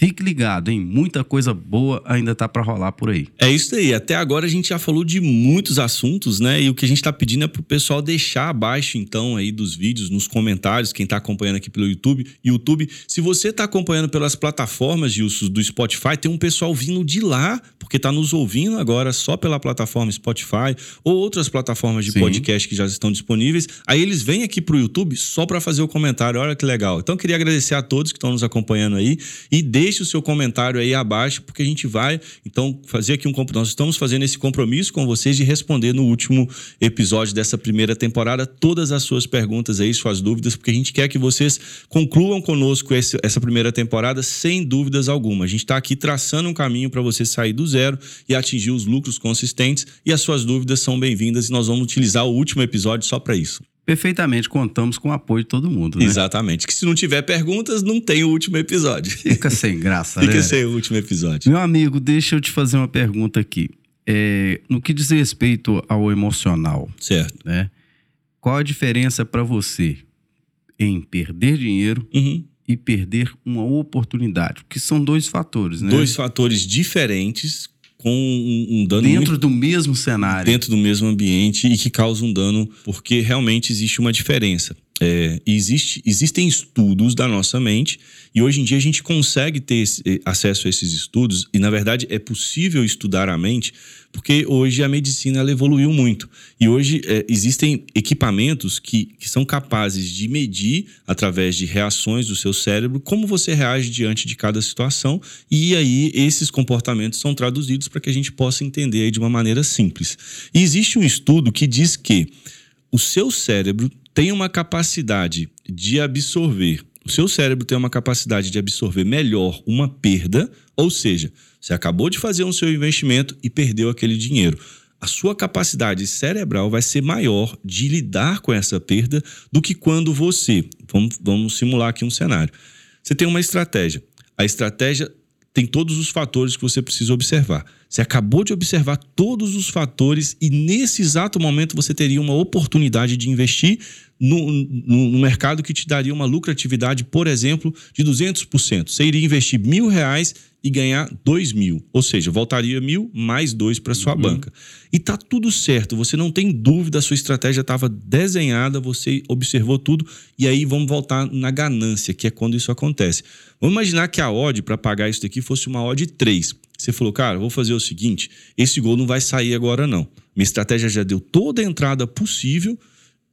Fique ligado, hein? Muita coisa boa ainda tá para rolar por aí. É isso aí. Até agora a gente já falou de muitos assuntos, né? E o que a gente tá pedindo é pro pessoal deixar abaixo, então, aí dos vídeos, nos comentários, quem tá acompanhando aqui pelo YouTube. YouTube, se você tá acompanhando pelas plataformas, Gilson, do Spotify, tem um pessoal vindo de lá, porque tá nos ouvindo agora só pela plataforma Spotify ou outras plataformas de Sim. podcast que já estão disponíveis. Aí eles vêm aqui pro YouTube só para fazer o comentário. Olha que legal. Então, queria agradecer a todos que estão nos acompanhando aí e deixe o seu comentário aí abaixo, porque a gente vai, então, fazer aqui um Nós estamos fazendo esse compromisso com vocês de responder no último episódio dessa primeira temporada todas as suas perguntas aí, suas dúvidas, porque a gente quer que vocês concluam conosco esse, essa primeira temporada sem dúvidas alguma. A gente está aqui traçando um caminho para você sair do zero e atingir os lucros consistentes, e as suas dúvidas são bem-vindas e nós vamos utilizar o último episódio só para isso perfeitamente contamos com o apoio de todo mundo. Né? Exatamente. Que se não tiver perguntas, não tem o último episódio. Fica sem graça, <laughs> Fica né? sem o último episódio. Meu amigo, deixa eu te fazer uma pergunta aqui. É, no que diz respeito ao emocional, certo? Né? Qual a diferença para você em perder dinheiro uhum. e perder uma oportunidade? Porque são dois fatores, né? Dois fatores diferentes com um, um dano dentro muito, do mesmo cenário, dentro do mesmo ambiente e que causa um dano porque realmente existe uma diferença. É, existe, existem estudos da nossa mente e hoje em dia a gente consegue ter esse, eh, acesso a esses estudos e na verdade é possível estudar a mente porque hoje a medicina ela evoluiu muito e hoje é, existem equipamentos que, que são capazes de medir através de reações do seu cérebro como você reage diante de cada situação e aí esses comportamentos são traduzidos para que a gente possa entender de uma maneira simples. E existe um estudo que diz que o seu cérebro tem uma capacidade de absorver, o seu cérebro tem uma capacidade de absorver melhor uma perda, ou seja, você acabou de fazer um seu investimento e perdeu aquele dinheiro. A sua capacidade cerebral vai ser maior de lidar com essa perda do que quando você. Vamos, vamos simular aqui um cenário. Você tem uma estratégia. A estratégia tem todos os fatores que você precisa observar. Você acabou de observar todos os fatores e nesse exato momento você teria uma oportunidade de investir no, no, no, mercado que te daria uma lucratividade, por exemplo, de 200%. Você iria investir mil reais e ganhar dois mil, ou seja, voltaria mil mais dois para sua uhum. banca. E tá tudo certo, você não tem dúvida, a sua estratégia estava desenhada, você observou tudo e aí vamos voltar na ganância, que é quando isso acontece. Vamos imaginar que a odd para pagar isso daqui fosse uma odd 3. Você falou, cara, vou fazer o seguinte, esse gol não vai sair agora não. Minha estratégia já deu toda a entrada possível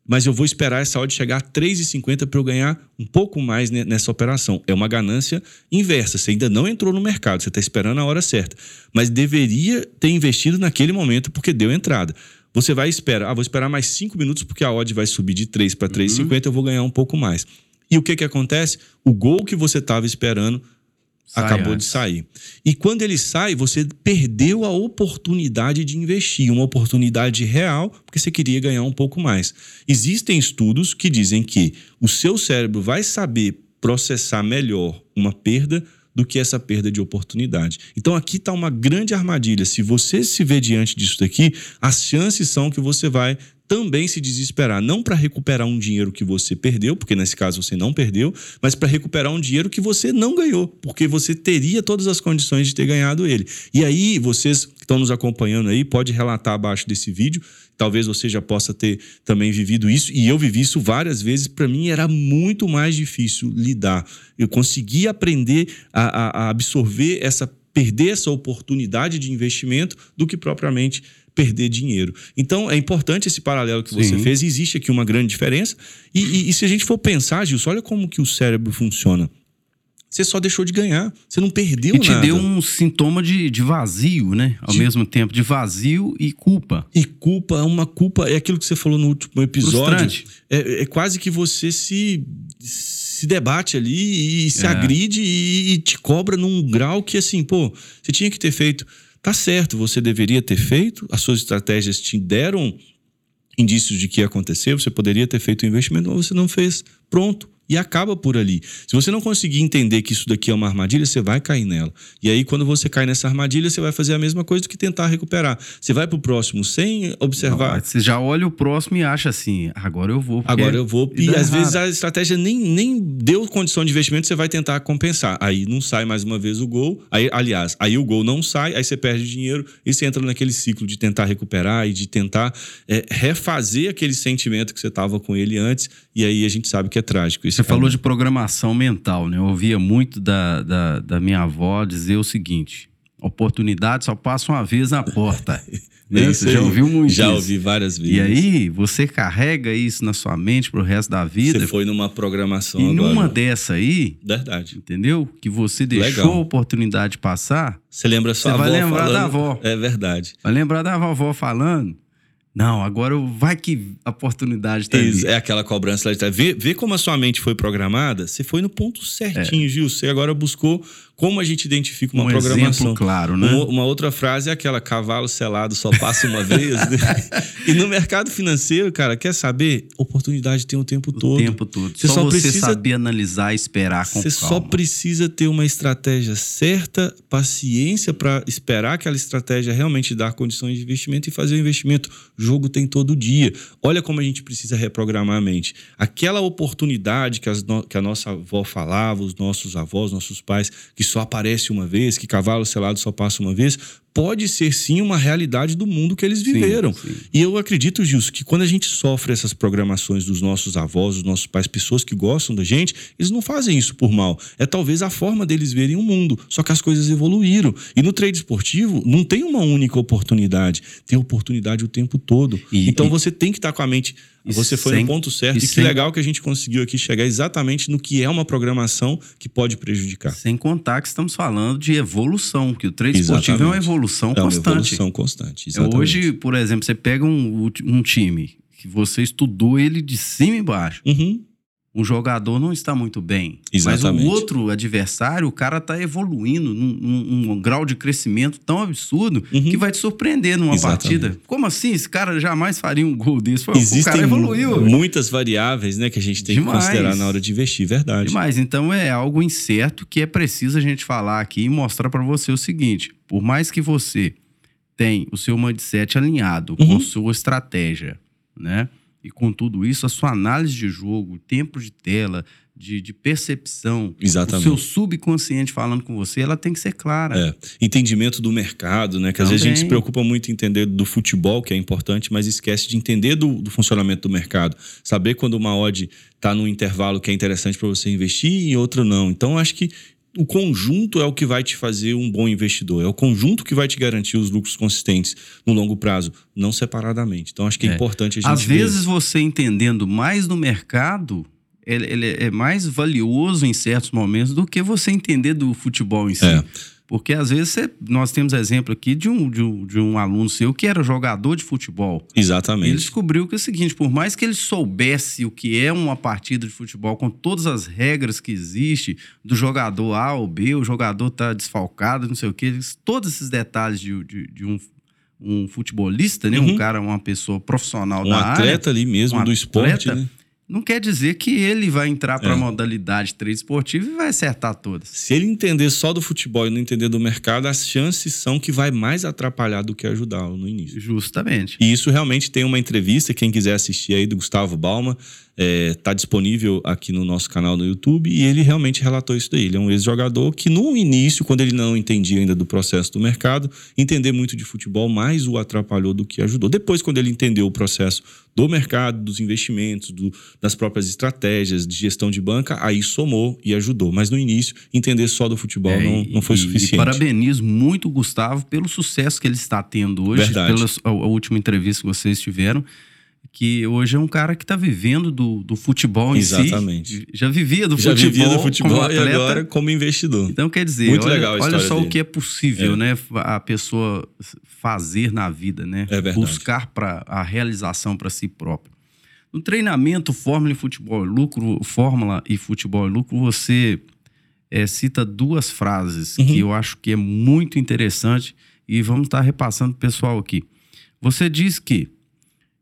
mas eu vou esperar essa odd chegar a 3,50 para eu ganhar um pouco mais nessa operação. É uma ganância inversa. Você ainda não entrou no mercado, você está esperando a hora certa. Mas deveria ter investido naquele momento porque deu entrada. Você vai esperar, ah, vou esperar mais 5 minutos porque a odd vai subir de 3 para 3,50, uhum. eu vou ganhar um pouco mais. E o que, que acontece? O gol que você estava esperando Sai acabou antes. de sair. E quando ele sai, você perdeu a oportunidade de investir, uma oportunidade real, porque você queria ganhar um pouco mais. Existem estudos que dizem que o seu cérebro vai saber processar melhor uma perda do que essa perda de oportunidade. Então aqui está uma grande armadilha. Se você se vê diante disso daqui, as chances são que você vai também se desesperar, não para recuperar um dinheiro que você perdeu, porque nesse caso você não perdeu, mas para recuperar um dinheiro que você não ganhou, porque você teria todas as condições de ter ganhado ele. E aí, vocês que estão nos acompanhando aí, pode relatar abaixo desse vídeo Talvez você já possa ter também vivido isso, e eu vivi isso várias vezes. Para mim era muito mais difícil lidar. Eu consegui aprender a, a absorver essa, perder essa oportunidade de investimento do que propriamente perder dinheiro. Então, é importante esse paralelo que você Sim. fez. Existe aqui uma grande diferença. E, e- e se a gente for pensar, Gilson, olha como que o cérebro funciona. Você só deixou de ganhar. Você não perdeu E te nada. deu um sintoma de, de vazio, né? Ao De- mesmo tempo, de vazio e culpa. E culpa, uma culpa, é aquilo que você falou no último episódio. É, é quase que você se, se debate ali e se É. agride e, e te cobra num grau que, assim, pô, você tinha que ter feito. Tá certo, você deveria ter feito, as suas estratégias te deram indícios de que ia acontecer, você poderia ter feito o investimento, mas você não fez. Pronto. E acaba por ali. Se você não conseguir entender que isso daqui é uma armadilha, você vai cair nela. E aí, quando você cai nessa armadilha, você vai fazer a mesma coisa do que tentar recuperar. Você vai pro próximo sem observar. Não, você já olha o próximo e acha assim, agora eu vou. Agora eu vou. E E às errado. vezes a estratégia nem, nem deu condição de investimento, você vai tentar compensar. Aí não sai mais uma vez o gol. Aí, aliás, aí o gol não sai, aí você perde dinheiro e você entra naquele ciclo de tentar recuperar e de tentar é, refazer aquele sentimento que você estava com ele antes. E aí a gente sabe que é trágico. Você falou de programação mental, né? Eu ouvia muito da, da, da minha avó dizer o seguinte: oportunidade só passa uma vez na porta. <laughs> né? É isso Você já ouviu muito Já isso. ouvi várias vezes. E aí, você carrega isso na sua mente pro resto da vida. Você foi numa programação e agora. numa dessa aí, Verdade. entendeu? Que você deixou Legal. a oportunidade passar, Você lembra sua Você avó vai lembrar falando? da avó. É verdade. vai lembrar da vovó falando. Não, agora vai que a oportunidade tá Isso, ali. é aquela cobrança lá de trás. Vê, vê como a sua mente foi programada. Você foi no ponto certinho, Gil. Você agora buscou como a gente identifica uma um programação. exemplo claro, né? Uma, uma outra frase é aquela: cavalo selado só passa uma vez. né? <laughs> e no mercado financeiro, cara, quer saber? Oportunidade tem o tempo o todo. tempo todo. Você só, só você precisa- saber analisar e esperar com Você calma. só precisa ter uma estratégia certa, paciência para esperar aquela estratégia realmente dar condições de investimento e fazer o investimento. O jogo tem todo dia. Olha como a gente precisa reprogramar a mente. Aquela oportunidade que, as no- que a nossa avó falava, os nossos avós, nossos pais, que só aparece uma vez, que cavalo selado só passa uma vez, pode ser sim uma realidade do mundo que eles Sim, viveram. sim. E eu acredito, Gilson, que quando a gente sofre essas programações dos nossos avós, dos nossos pais, pessoas que gostam da gente, eles não fazem isso por mal. É talvez a forma deles verem o mundo. Só que as coisas evoluíram. E no trade esportivo, não tem uma única oportunidade. Tem oportunidade o tempo todo. E- então e- você tem que estar com a mente. Você foi sem- no ponto certo. e E, que sem- legal que a gente conseguiu aqui chegar exatamente no que é uma programação que pode prejudicar. Sem contar que estamos falando de evolução, que o trade esportivo é uma Exatamente. Evolução É uma constante. evolução constante. É, Exatamente. Hoje, por exemplo, você pega um, um time que você estudou ele de cima e embaixo. Uhum. Um jogador não está muito bem. Exatamente. Mas o outro adversário, o cara está evoluindo num, num- num grau de crescimento tão absurdo Uhum. que vai te surpreender numa Exatamente. partida. Como assim? Esse cara jamais faria um gol desse. Pô, o Existem cara evoluiu. muitas variáveis né, que a gente tem Demais. que considerar na hora de investir, verdade. Demais. Então é algo incerto que é preciso a gente falar aqui e mostrar para você o seguinte: por mais que você tenha o seu mindset alinhado Uhum. com a sua estratégia, né? E com tudo isso, a sua análise de jogo, tempo de tela, de, de percepção, Exatamente. o seu subconsciente falando com você, ela tem que ser clara. É, entendimento do mercado, né? Que às vezes a gente se preocupa muito em entender do futebol, que é importante, mas esquece de entender do, do funcionamento do mercado. Saber quando uma odd está num intervalo que é interessante para você investir e outra não. Então, acho que o conjunto é o que vai te fazer um bom investidor. É o conjunto que vai te garantir os lucros consistentes no longo prazo, não separadamente. Então, acho que é, É. importante a gente Às vezes você entendendo mais do mercado, ele, ele é mais valioso em certos momentos do que você entender do futebol em si. É. Porque às vezes você- nós temos exemplo aqui de um, de, um, de um aluno seu que era jogador de futebol. Exatamente. Ele descobriu que é o seguinte: por mais que ele soubesse o que é uma partida de futebol, com todas as regras que existem, do jogador A ou B, o jogador tá desfalcado, não sei o quê, todos esses detalhes de, de, de um, um futebolista, né? Uhum. Um cara, uma pessoa profissional Um da área. atleta ali mesmo, um do esporte, né? Não quer dizer que ele vai entrar para a É. modalidade trade esportivo e vai acertar todas. Se ele entender só do futebol e não entender do mercado, as chances são que vai mais atrapalhar do que ajudá-lo no início. Justamente. E isso realmente tem uma entrevista, quem quiser assistir aí, do Gustavo Balma. Está é, disponível aqui no nosso canal no YouTube e ele realmente relatou isso daí. Ele é um ex-jogador que no início, quando ele não entendia ainda do processo do mercado, entender muito de futebol mais o atrapalhou do que ajudou. Depois, quando ele entendeu o processo do mercado, dos investimentos, do, das próprias estratégias de gestão de banca, aí somou e ajudou. Mas no início, entender só do futebol é, não, não foi e, suficiente. E parabenizo muito o Gustavo pelo sucesso que ele está tendo hoje, Verdade. pela a, a última entrevista que vocês tiveram que hoje é um cara que está vivendo do, do futebol em Exatamente. si. Já vivia do Já futebol. vivia do futebol e agora como investidor. Então, quer dizer, Muito olha, legal olha só dele. o que é possível, é. né? A pessoa fazer na vida, né? É verdade. Buscar para a realização para si próprio. No treinamento Fórmula e Futebol e Lucro, Fórmula e Futebol Lucro, você é, cita duas frases uhum. que eu acho que é muito interessante e vamos estar repassando o pessoal aqui. Você diz que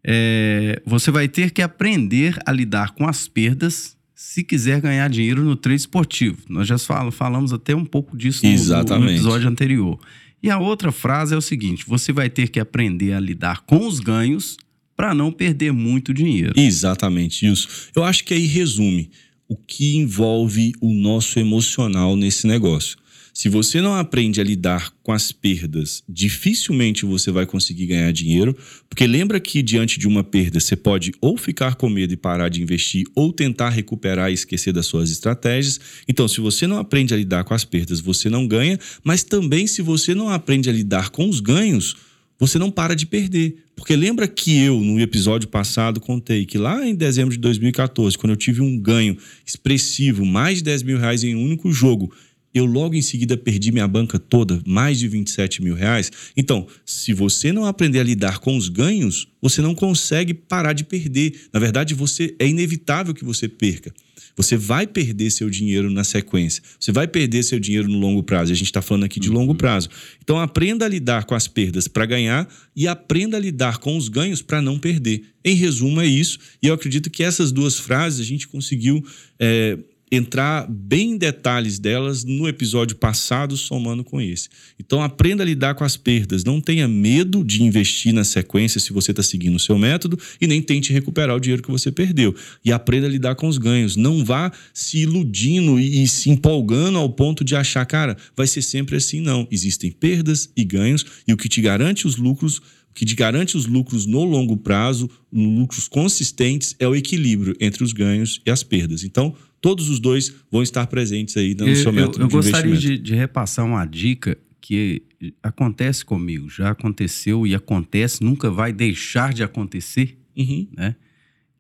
é, você vai ter que aprender a lidar com as perdas se quiser ganhar dinheiro no trade esportivo. Nós já falamos até um pouco disso no, no episódio anterior. E a outra frase é o seguinte: você vai ter que aprender a lidar com os ganhos para não perder muito dinheiro. Exatamente isso. Eu acho que aí resume o que envolve o nosso emocional nesse negócio. Se você não aprende a lidar com as perdas, dificilmente você vai conseguir ganhar dinheiro, porque lembra que diante de uma perda você pode ou ficar com medo e parar de investir, ou tentar recuperar e esquecer das suas estratégias. Então, se você não aprende a lidar com as perdas, você não ganha, mas também se você não aprende a lidar com os ganhos, você não para de perder. Porque lembra que eu, no episódio passado, contei que lá em dezembro de 2014, quando eu tive um ganho expressivo, mais de 10 mil reais em um único jogo, eu logo em seguida perdi minha banca toda, mais de 27 mil reais. Então, se você não aprender a lidar com os ganhos, você não consegue parar de perder. Na verdade, você é inevitável que você perca. Você vai perder seu dinheiro na sequência. Você vai perder seu dinheiro no longo prazo. A gente está falando aqui de longo uhum. prazo. Então, aprenda a lidar com as perdas para ganhar e aprenda a lidar com os ganhos para não perder. Em resumo, é isso. E eu acredito que essas duas frases a gente conseguiu. É, entrar bem em detalhes delas no episódio passado, somando com esse. Então, aprenda a lidar com as perdas. Não tenha medo de investir na sequência se você está seguindo o seu método e nem tente recuperar o dinheiro que você perdeu. E aprenda a lidar com os ganhos. Não vá se iludindo e, e se empolgando ao ponto de achar, cara, vai ser sempre assim. Não. Existem perdas e ganhos e o que te garante os lucros que te garante os lucros no longo prazo, lucros consistentes, é o equilíbrio entre os ganhos e as perdas. Então, todos os dois vão estar presentes aí no seu método eu, eu de gostaria de, de, repassar uma dica que acontece comigo, já aconteceu e acontece, nunca vai deixar de acontecer, uhum. né?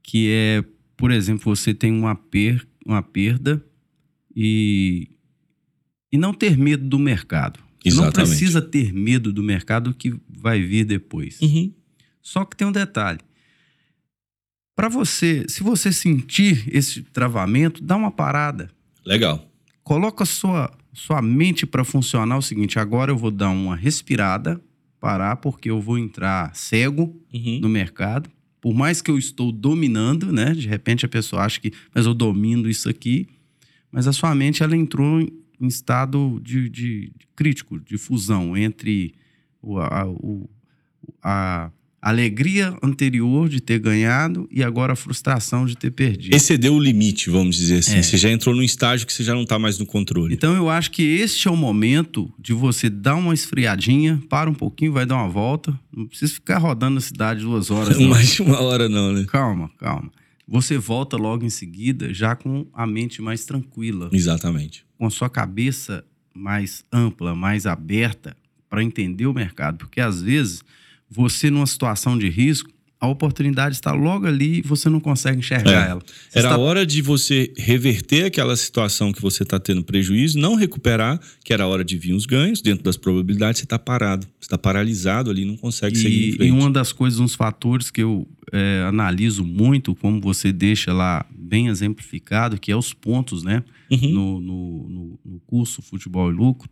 Que é, por exemplo, você tem uma, per, uma perda e, e não ter medo do mercado. Exatamente. Não precisa ter medo do mercado que vai vir depois. Uhum. Só que tem um detalhe. Para você, se você sentir esse travamento, dá uma parada. Legal. Coloca sua sua mente para funcionar o seguinte, agora eu vou dar uma respirada, parar porque eu vou entrar cego uhum. no mercado. Por mais que eu estou dominando, né? De repente a pessoa acha que, mas eu domino isso aqui, mas a sua mente ela entrou em estado de, de, de crítico, de fusão entre o, a, o, a alegria anterior de ter ganhado e agora a frustração de ter perdido. Excedeu o limite, vamos dizer assim. É. Você já entrou num estágio que você já não está mais no controle. Então eu acho que este é o momento de você dar uma esfriadinha, para um pouquinho, vai dar uma volta. Não precisa ficar rodando a cidade duas horas. Não. mais de uma hora não, né? Calma, calma. Você volta logo em seguida já com a mente mais tranquila. Exatamente. Com a sua cabeça mais ampla, mais aberta para entender o mercado. Porque às vezes você numa situação de risco, a oportunidade está logo ali e você não consegue enxergar é. ela. Você Era está... hora de você reverter aquela situação que você está tendo prejuízo, não recuperar, que era a hora de vir os ganhos, dentro das probabilidades, você está parado. Você está paralisado ali, não consegue e, seguir em frente. E uma das coisas, uns fatores que eu é, analiso muito, como você deixa lá bem exemplificado, que é os pontos, né? Uhum. No, no, no, curso Futebol e Lucro,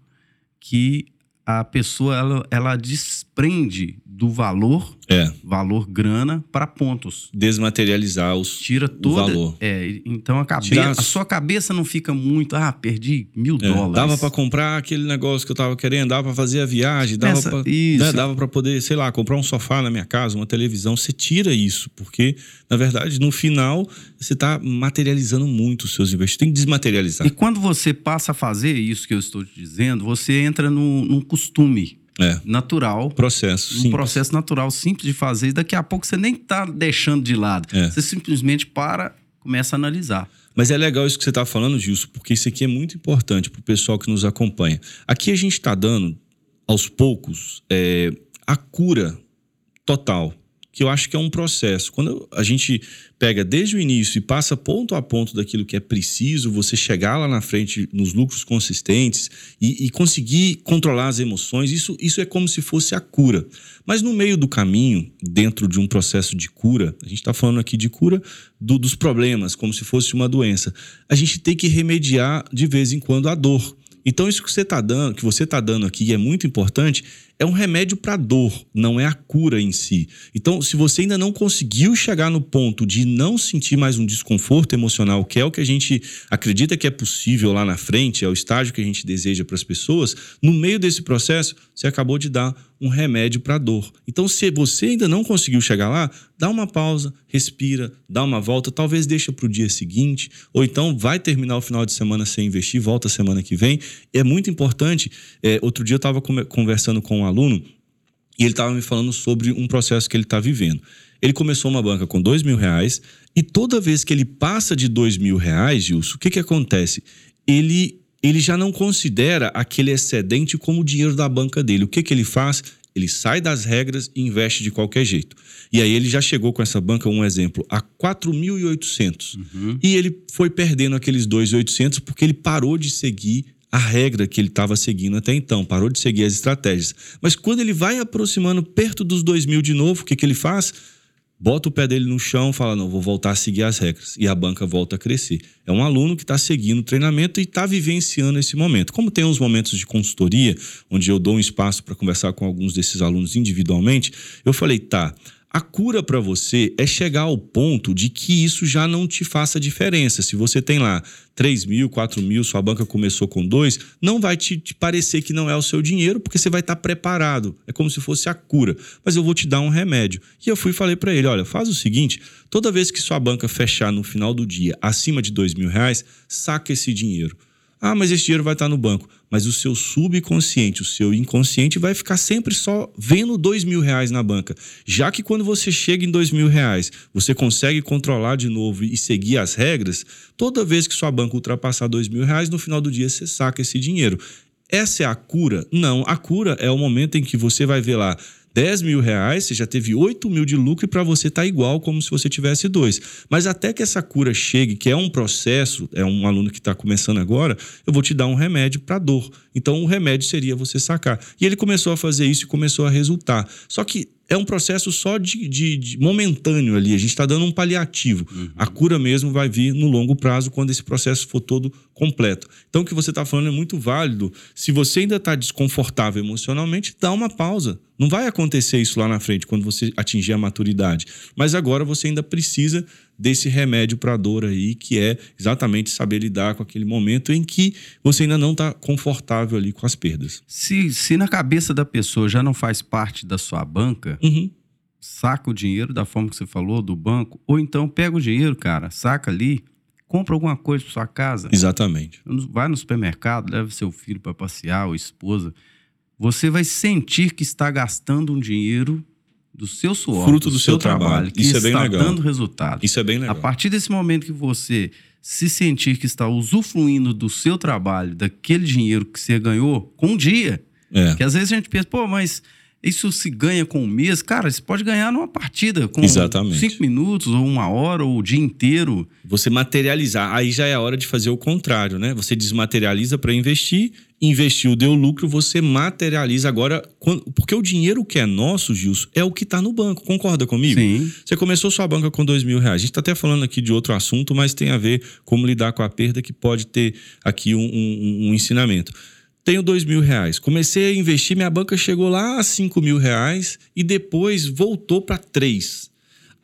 que a pessoa, ela, ela diz desprende do valor, É. valor grana, para pontos. Desmaterializar os, Tira toda. valor. É, então a. Tirar- a sua cabeça não fica muito. Ah, perdi mil É, dólares. Dava pra comprar aquele negócio que eu tava querendo, dava pra fazer a viagem, dava Essa- pra, isso. né, dava para poder, sei lá, comprar um sofá na minha casa, uma televisão. Você tira isso, porque na verdade no final você tá materializando muito os seus investimentos. Tem que desmaterializar. E quando você passa a fazer isso que eu estou te dizendo, você entra num, num costume É. natural. Processo. Um simples. processo natural, simples de fazer, e daqui a pouco você nem tá deixando de lado. É. Você simplesmente para, começa a analisar. Mas é legal isso que você está falando, Gilson, porque isso aqui é muito importante para o pessoal que nos acompanha. Aqui a gente está dando, aos poucos, é, a cura total, que eu acho que é um processo. Quando a gente pega desde o início e passa ponto a ponto daquilo que é preciso, você chegar lá na frente nos lucros consistentes e, e conseguir controlar as emoções, isso, isso é como se fosse a cura. Mas no meio do caminho, dentro de um processo de cura, a gente está falando aqui de cura do- dos problemas, como se fosse uma doença. A gente tem que remediar de vez em quando a dor. Então, isso que você está dando, que você está dando aqui, é muito importante, é um remédio para dor, não é a cura em si. Então, se você ainda não conseguiu chegar no ponto de não sentir mais um desconforto emocional, que é o que a gente acredita que é possível lá na frente, é o estágio que a gente deseja para as pessoas, no meio desse processo, você acabou de dar um remédio para dor. Então, se você ainda não conseguiu chegar lá, dá uma pausa, respira, dá uma volta, talvez deixa para o dia seguinte, ou então vai terminar o final de semana sem investir, volta semana que vem. É muito importante. é, outro dia eu estava conversando com um aluno e ele estava me falando sobre um processo que ele está vivendo. Ele começou uma banca com dois mil reais e toda vez que ele passa de dois mil reais, Gilson, o que, que acontece? Ele, ele já não considera aquele excedente como o dinheiro da banca dele. O que, que ele faz? Ele sai das regras e investe de qualquer jeito. E aí ele já chegou com essa banca, um exemplo, a 4.800. E ele foi perdendo aqueles 2.800 porque ele parou de seguir a regra que ele estava seguindo até então, parou de seguir as estratégias. Mas quando ele vai aproximando perto dos 2.000 de novo, o que, que ele faz? Bota o pé dele no chão, fala: não, vou voltar a seguir as regras. E a banca volta a crescer. É um aluno que está seguindo o treinamento e está vivenciando esse momento. Como tem uns momentos de consultoria, onde eu dou um espaço para conversar com alguns desses alunos individualmente, eu falei: tá. A cura para você é chegar ao ponto de que isso já não te faça diferença. Se você tem lá 3 mil, 4 mil, sua banca começou com dois, não vai te, te parecer que não é o seu dinheiro, porque você vai estar preparado. É como se fosse a cura. Mas eu vou te dar um remédio. E eu fui e falei para ele: olha, faz o seguinte: toda vez que sua banca fechar no final do dia acima de dois mil reais, saca esse dinheiro. Ah, mas esse dinheiro vai estar no banco. Mas o seu subconsciente, o seu inconsciente vai ficar sempre só vendo dois mil reais na banca. Já que quando você chega em dois mil reais, você consegue controlar de novo e seguir as regras, toda vez que sua banca ultrapassar dois mil reais, no final do dia você saca esse dinheiro. Essa é a cura? Não, a cura é o momento em que você vai ver lá 10 mil reais, você já teve 8 mil de lucro e para você tá igual como se você tivesse dois. Mas até que essa cura chegue, que é um processo, é um aluno que está começando agora, eu vou te dar um remédio para dor. Então o remédio seria você sacar. E ele começou a fazer isso e começou a resultar. Só que é um processo só de, de- de momentâneo ali. A gente está dando um paliativo. A cura mesmo vai vir no longo prazo, quando esse processo for todo completo. Então, o que você está falando é muito válido. Se você ainda está desconfortável emocionalmente, dá uma pausa. Não vai acontecer isso lá na frente, quando você atingir a maturidade. Mas agora você ainda precisa desse remédio para dor aí, que é exatamente saber lidar com aquele momento em que você ainda não está confortável ali com as perdas. Se, se na cabeça da pessoa já não faz parte da sua banca, Uhum. saca o dinheiro da forma que você falou, do banco, ou então pega o dinheiro, cara, saca ali, compra alguma coisa para sua casa. Exatamente. Vai no supermercado, leva seu filho para passear, ou esposa. Você vai sentir que está gastando um dinheiro do seu suor, Fruto do seu trabalho. que Isso é bem está legal. dando resultado. Isso é bem A legal. partir desse momento que você se sentir que está usufruindo do seu trabalho, daquele dinheiro que você ganhou com um dia, É. que às vezes a gente pensa, pô, mas isso se ganha com um mês? Cara, você pode ganhar numa partida com Exatamente. cinco minutos, ou uma hora, ou o dia inteiro. Você materializar. Aí já é a hora de fazer o contrário, né? Você desmaterializa para investir, investiu, deu lucro, você materializa agora. Porque o dinheiro que é nosso, Gilson, é o que está no banco. Concorda comigo? Sim. Você começou sua banca com dois mil reais. A gente está até falando aqui de outro assunto, mas tem a ver como lidar com a perda, que pode ter aqui um, um- um ensinamento. Tenho dois mil reais. Comecei a investir, minha banca chegou lá a cinco mil reais e depois voltou para três.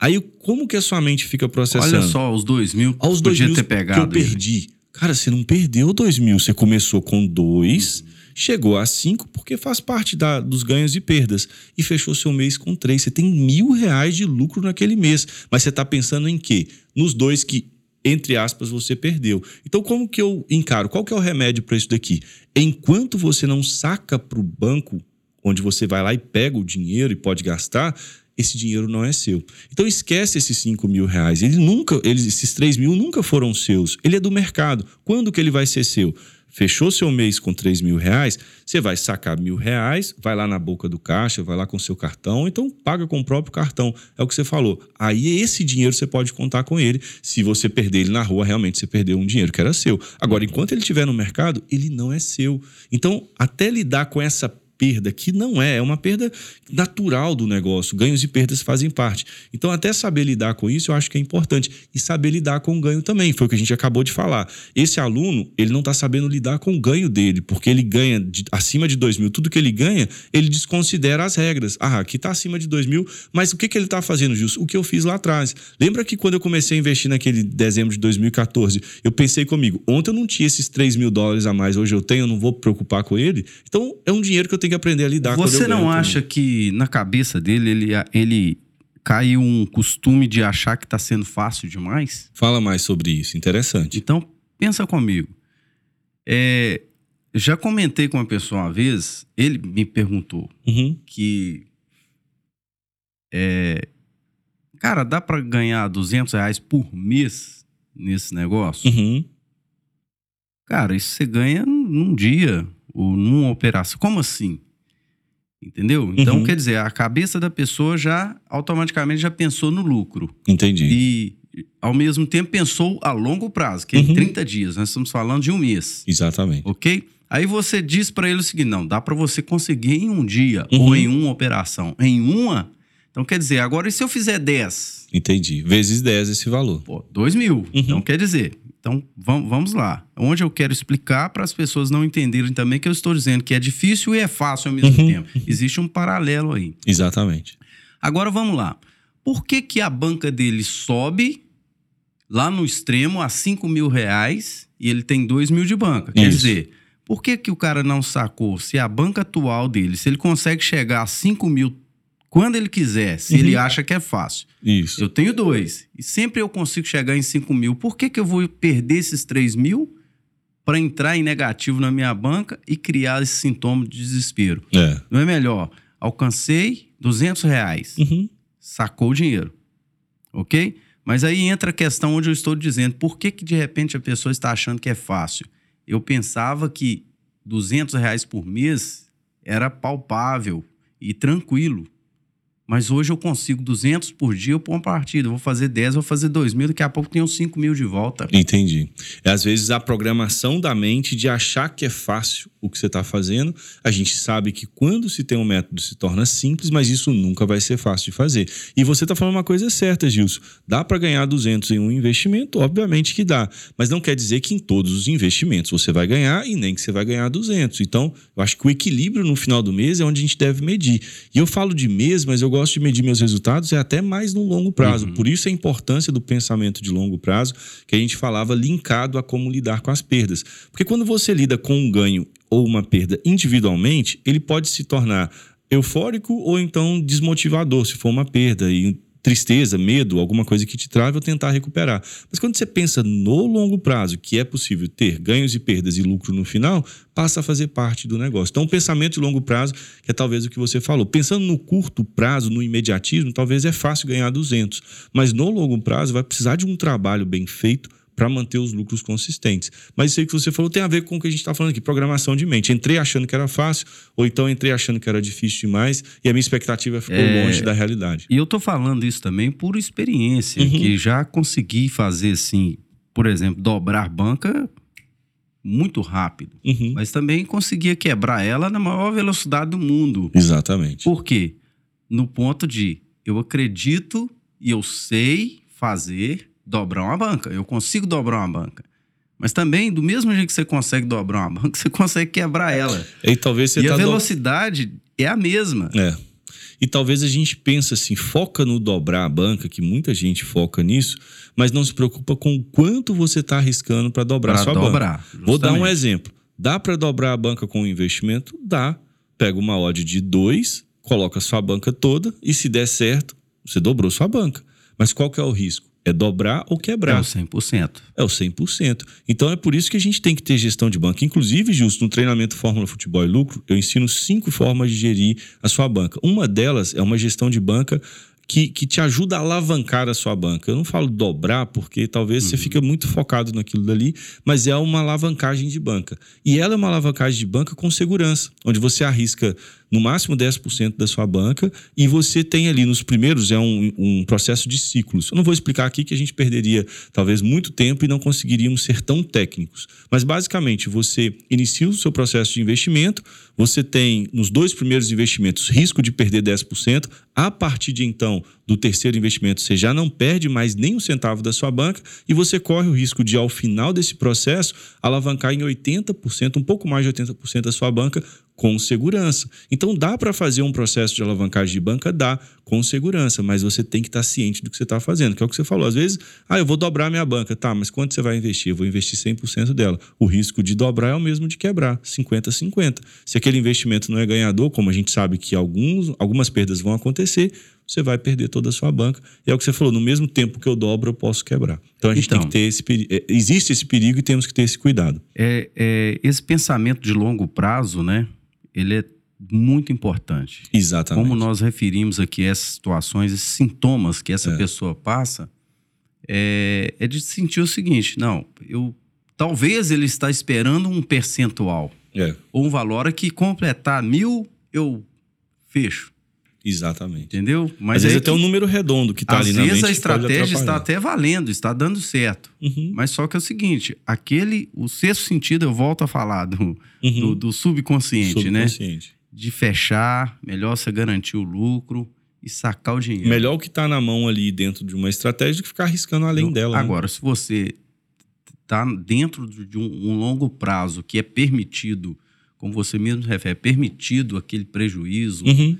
Aí como que a sua mente fica processando? Olha só, os dois mil Aos dois podia mil ter que pegado. eu perdi. Cara, você não perdeu dois mil. Você começou com dois, chegou a cinco, porque faz parte da, dos ganhos e perdas. E fechou seu mês com três. Você tem mil reais de lucro naquele mês. Mas você está pensando em quê? Nos dois que, entre aspas, você perdeu. Então, como que eu encaro? Qual que é o remédio para isso daqui? Enquanto você não saca para o banco, onde você vai lá e pega o dinheiro e pode gastar, esse dinheiro não é seu. Então esquece esses 5 mil reais. Ele nunca, eles, esses 3 mil nunca foram seus. Ele é do mercado. Quando que ele vai ser seu? Fechou seu mês com 3 mil reais, você vai sacar mil reais, vai lá na boca do caixa, vai lá com seu cartão, então paga com o próprio cartão. É o que você falou. Aí esse dinheiro você pode contar com ele. Se você perder ele na rua, realmente você perdeu um dinheiro que era seu. Agora, enquanto ele estiver no mercado, ele não é seu. Então, até lidar com essa perda, que não é, é uma perda natural do negócio. Ganhos e perdas fazem parte. Então, até saber lidar com isso, eu acho que é importante. E saber lidar com o ganho também, foi o que a gente acabou de falar. Esse aluno, ele não está sabendo lidar com o ganho dele, porque ele ganha de, acima de 2 mil, tudo que ele ganha, ele desconsidera as regras. Ah, aqui está acima de 2 mil, mas o que, que ele está fazendo, Justo? O que eu fiz lá atrás. Lembra que quando eu comecei a investir naquele dezembro de 2014, eu pensei comigo, ontem eu não tinha esses 3 mil dólares a mais, hoje eu tenho, eu não vou preocupar com ele. Então, é um dinheiro que eu tenho que aprender a lidar Você eu não ganho acha que na cabeça dele ele, ele caiu um costume de achar que está sendo fácil demais? Fala mais sobre isso, interessante. Então, pensa comigo. É, já comentei com uma pessoa uma vez, ele me perguntou Uhum. que. É, cara, dá para ganhar 200 reais por mês nesse negócio? Uhum. Cara, isso você ganha num dia ou numa operação. Como assim? Entendeu? Então, Uhum. quer dizer, a cabeça da pessoa já automaticamente já pensou no lucro. Entendi. E, ao mesmo tempo, pensou a longo prazo, que é em Uhum. 30 dias. Nós estamos falando de um mês. Exatamente. Ok? Aí você diz para ele o seguinte: não, dá para você conseguir em um dia Uhum. ou em uma operação. Em uma. Então, quer dizer, agora e se eu fizer 10? Entendi. Vezes 10 esse valor. Pô, 2 mil. Uhum. Então, quer dizer. Então, vamos, lá. Onde eu quero explicar para as pessoas não entenderem também que eu estou dizendo que é difícil e é fácil ao mesmo Uhum. tempo. Existe um paralelo aí. Exatamente. Agora vamos lá. Por que, que a banca dele sobe lá no extremo a 5 mil reais e ele tem 2 mil de banca? Quer Isso. dizer, por que, que o cara não sacou se a banca atual dele, se ele consegue chegar a 5 mil quando ele quiser, se Uhum. ele acha que é fácil? Isso. Eu tenho dois e sempre eu consigo chegar em 5 mil. Por que, que eu vou perder esses 3 mil para entrar em negativo na minha banca e criar esse sintoma de desespero? É. Não é melhor? Alcancei 200 reais Uhum. sacou o dinheiro. Ok? Mas aí entra a questão onde eu estou dizendo, por que, que de repente a pessoa está achando que é fácil? Eu pensava que 200 reais por mês era palpável e tranquilo. Mas hoje eu consigo 200 por dia, eu ponho uma partida. Vou fazer 10, eu vou fazer 2 mil, daqui a pouco tenho 5 mil de volta. Entendi. Às vezes a programação da mente de achar que é fácil o que você está fazendo, a gente sabe que quando se tem um método se torna simples, mas isso nunca vai ser fácil de fazer. E você está falando uma coisa certa, Gilson. Dá para ganhar 200 em um investimento? Obviamente que dá. Mas não quer dizer que em todos os investimentos você vai ganhar e nem que você vai ganhar 200. Então, eu acho que o equilíbrio no final do mês é onde a gente deve medir. E eu falo de mês, mas eu gosto de medir meus resultados é até mais no longo prazo. Por isso a importância do pensamento de longo prazo, que a gente falava linkado a como lidar com as perdas. Porque quando você lida com um ganho ou uma perda individualmente, ele pode se tornar eufórico ou então desmotivador, se for uma perda e tristeza, medo, alguma coisa que te trave ou tentar recuperar. Mas quando você pensa no longo prazo, que é possível ter ganhos e perdas e lucro no final, passa a fazer parte do negócio. Então, o pensamento de longo prazo, que é talvez o que você falou. Pensando no curto prazo, no imediatismo, talvez é fácil ganhar 200, mas no longo prazo vai precisar de um trabalho bem feito para manter os lucros consistentes. Mas isso aí que você falou tem a ver com o que a gente está falando aqui, programação de mente. Entrei achando que era fácil, ou então entrei achando que era difícil demais, e a minha expectativa ficou É. longe da realidade. E eu tô falando isso também por experiência, Uhum. que já consegui fazer assim, por exemplo, dobrar banca muito rápido. Uhum. Mas também conseguia quebrar ela na maior velocidade do mundo. Exatamente. Por quê? No ponto de eu acredito e eu sei fazer dobrar uma banca. Eu consigo dobrar uma banca. Mas também, do mesmo jeito que você consegue dobrar uma banca, <laughs> você consegue quebrar ela. E talvez você e tá a do- velocidade é a mesma. É. E talvez a gente pense assim, foca no dobrar a banca, que muita gente foca nisso, mas não se preocupa com o quanto você está arriscando para dobrar Pra a sua banca. dobrar. Vou dar um justamente. exemplo. Dá para dobrar a banca com um investimento? Dá. Pega uma odd de 2, coloca a sua banca toda e se der certo, você dobrou sua banca. Mas qual que é o risco? É dobrar ou É quebrar. o 100%. É o 100%. Então é por isso que a gente tem que ter gestão de banca. Inclusive, Justo, no treinamento Fórmula Futebol e Lucro, eu ensino cinco formas de gerir a sua banca. Uma delas é uma gestão de banca que, que te ajuda a alavancar a sua banca. Eu não falo dobrar, porque talvez você fica muito focado naquilo dali, mas é uma alavancagem de banca. E ela é uma alavancagem de banca com segurança, onde você arrisca no máximo 10% da sua banca e você tem ali nos primeiros, é um, um processo de ciclos. Eu não vou explicar aqui que a gente perderia talvez muito tempo e não conseguiríamos ser tão técnicos. Mas basicamente, você inicia o seu processo de investimento, você tem nos dois primeiros investimentos risco de perder 10%, a partir de então do terceiro investimento você já não perde mais nem um centavo da sua banca e você corre o risco de ao final desse processo alavancar em 80%, um pouco mais de 80% da sua banca com segurança. Então dá para fazer um processo de alavancagem de banca? Dá, com segurança, mas você tem que estar ciente do que você está fazendo, que é o que você falou. Às vezes, ah, eu vou dobrar minha banca. Tá, mas quanto você vai investir? Eu vou investir 100% dela. O risco de dobrar é o mesmo de quebrar, 50-50. Se aquele investimento não é ganhador, como a gente sabe que alguns, algumas perdas vão acontecer, você vai perder toda a sua banca. E é o que você falou, no mesmo tempo que eu dobro, eu posso quebrar. Então a gente Então. tem que ter esse perigo. Existe esse perigo e temos que ter esse cuidado. É, é, esse pensamento de longo prazo, né? Ele é muito importante. Exatamente. Como nós referimos aqui essas situações, esses sintomas que essa É. pessoa passa, é, é de sentir o seguinte: não, eu talvez ele está esperando um percentual É, ou um valor que completar mil eu fecho, exatamente. entendeu? Mas Às vezes aí até um número redondo que está às ali na vezes mente a que pode estratégia está até valendo, está dando certo. Uhum, Mas só que é o seguinte, aquele, o sexto sentido, eu volto a falar do, uhum. do, do subconsciente, né? Subconsciente. De fechar, melhor você garantir o lucro e sacar o dinheiro. Melhor o que está na mão ali dentro de uma estratégia do que ficar arriscando além Eu- dela. né? Agora, se você está dentro de um, um longo prazo que é permitido, como você mesmo refere, é permitido aquele prejuízo, Uhum.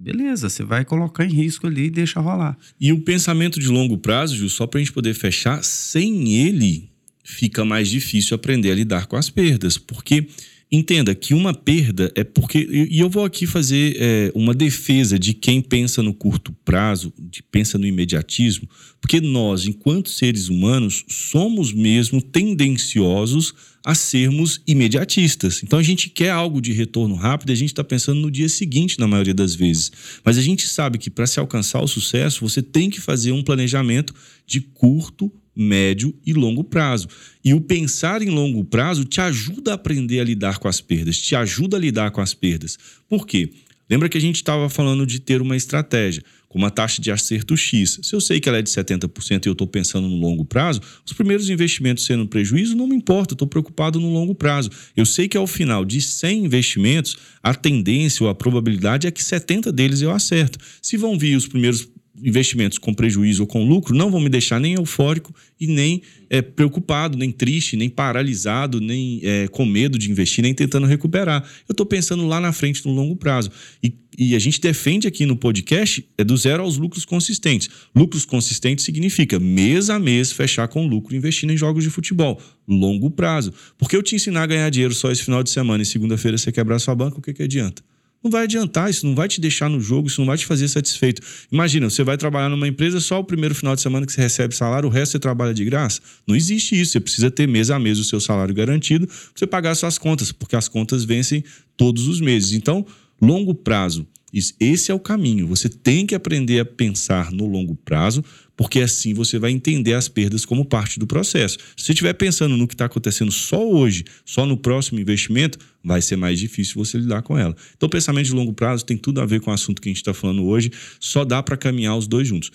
Beleza, você vai colocar em risco ali e deixa rolar. E o pensamento de longo prazo, Ju, só para a gente poder fechar, sem ele fica mais difícil aprender a lidar com as perdas. Porque entenda que uma perda é porque. E eu vou aqui fazer é, uma defesa de quem pensa no curto prazo, de pensa no imediatismo, porque nós, enquanto seres humanos, somos mesmo tendenciosos a sermos imediatistas. Então a gente quer algo de retorno rápido e a gente está pensando no dia seguinte, na maioria das vezes. Mas a gente sabe que para se alcançar o sucesso, você tem que fazer um planejamento de curto, médio e longo prazo. E o pensar em longo prazo te ajuda a aprender a lidar com as perdas, te ajuda a lidar com as perdas. Por quê? Lembra que a gente estava falando de ter uma estratégia com uma taxa de acerto X. Se eu sei que ela é de 70% e eu estou pensando no longo prazo, os primeiros investimentos sendo prejuízo não me importa, estou preocupado no longo prazo. Eu sei que ao final de 100 investimentos, a tendência ou a probabilidade é que 70 deles eu acerto. Se vão vir os primeiros investimentos com prejuízo ou com lucro, não vão me deixar nem eufórico e nem é, preocupado, nem triste, nem paralisado, nem é, com medo de investir, nem tentando recuperar. Eu estou pensando lá na frente no longo prazo. E, e a gente defende aqui no podcast é do zero aos lucros consistentes. Lucros consistentes significa mês a mês fechar com lucro investindo em jogos de futebol. Longo prazo. Porque eu te ensinar a ganhar dinheiro só esse final de semana e segunda-feira você quebrar sua banca, o que, que adianta? Não vai adiantar, isso não vai te deixar no jogo, isso não vai te fazer satisfeito. Imagina, você vai trabalhar numa empresa só o primeiro final de semana que você recebe salário, o resto você trabalha de graça. Não existe isso. Você precisa ter mês a mês o seu salário garantido para você pagar suas contas, porque as contas vencem todos os meses. Então, longo prazo, esse é o caminho. Você tem que aprender a pensar no longo prazo, porque assim você vai entender as perdas como parte do processo. Se você estiver pensando no que está acontecendo só hoje, só no próximo investimento, vai ser mais difícil você lidar com ela. Então, pensamento de longo prazo tem tudo a ver com o assunto que a gente está falando hoje, só dá para caminhar os dois juntos.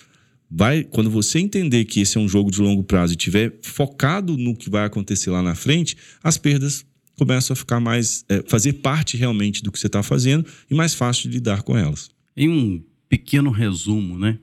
Vai, quando você entender que esse é um jogo de longo prazo e tiver focado no que vai acontecer lá na frente, as perdas começam a ficar mais é, fazer parte realmente do que você está fazendo e mais fácil de lidar com elas. Em um pequeno resumo, né?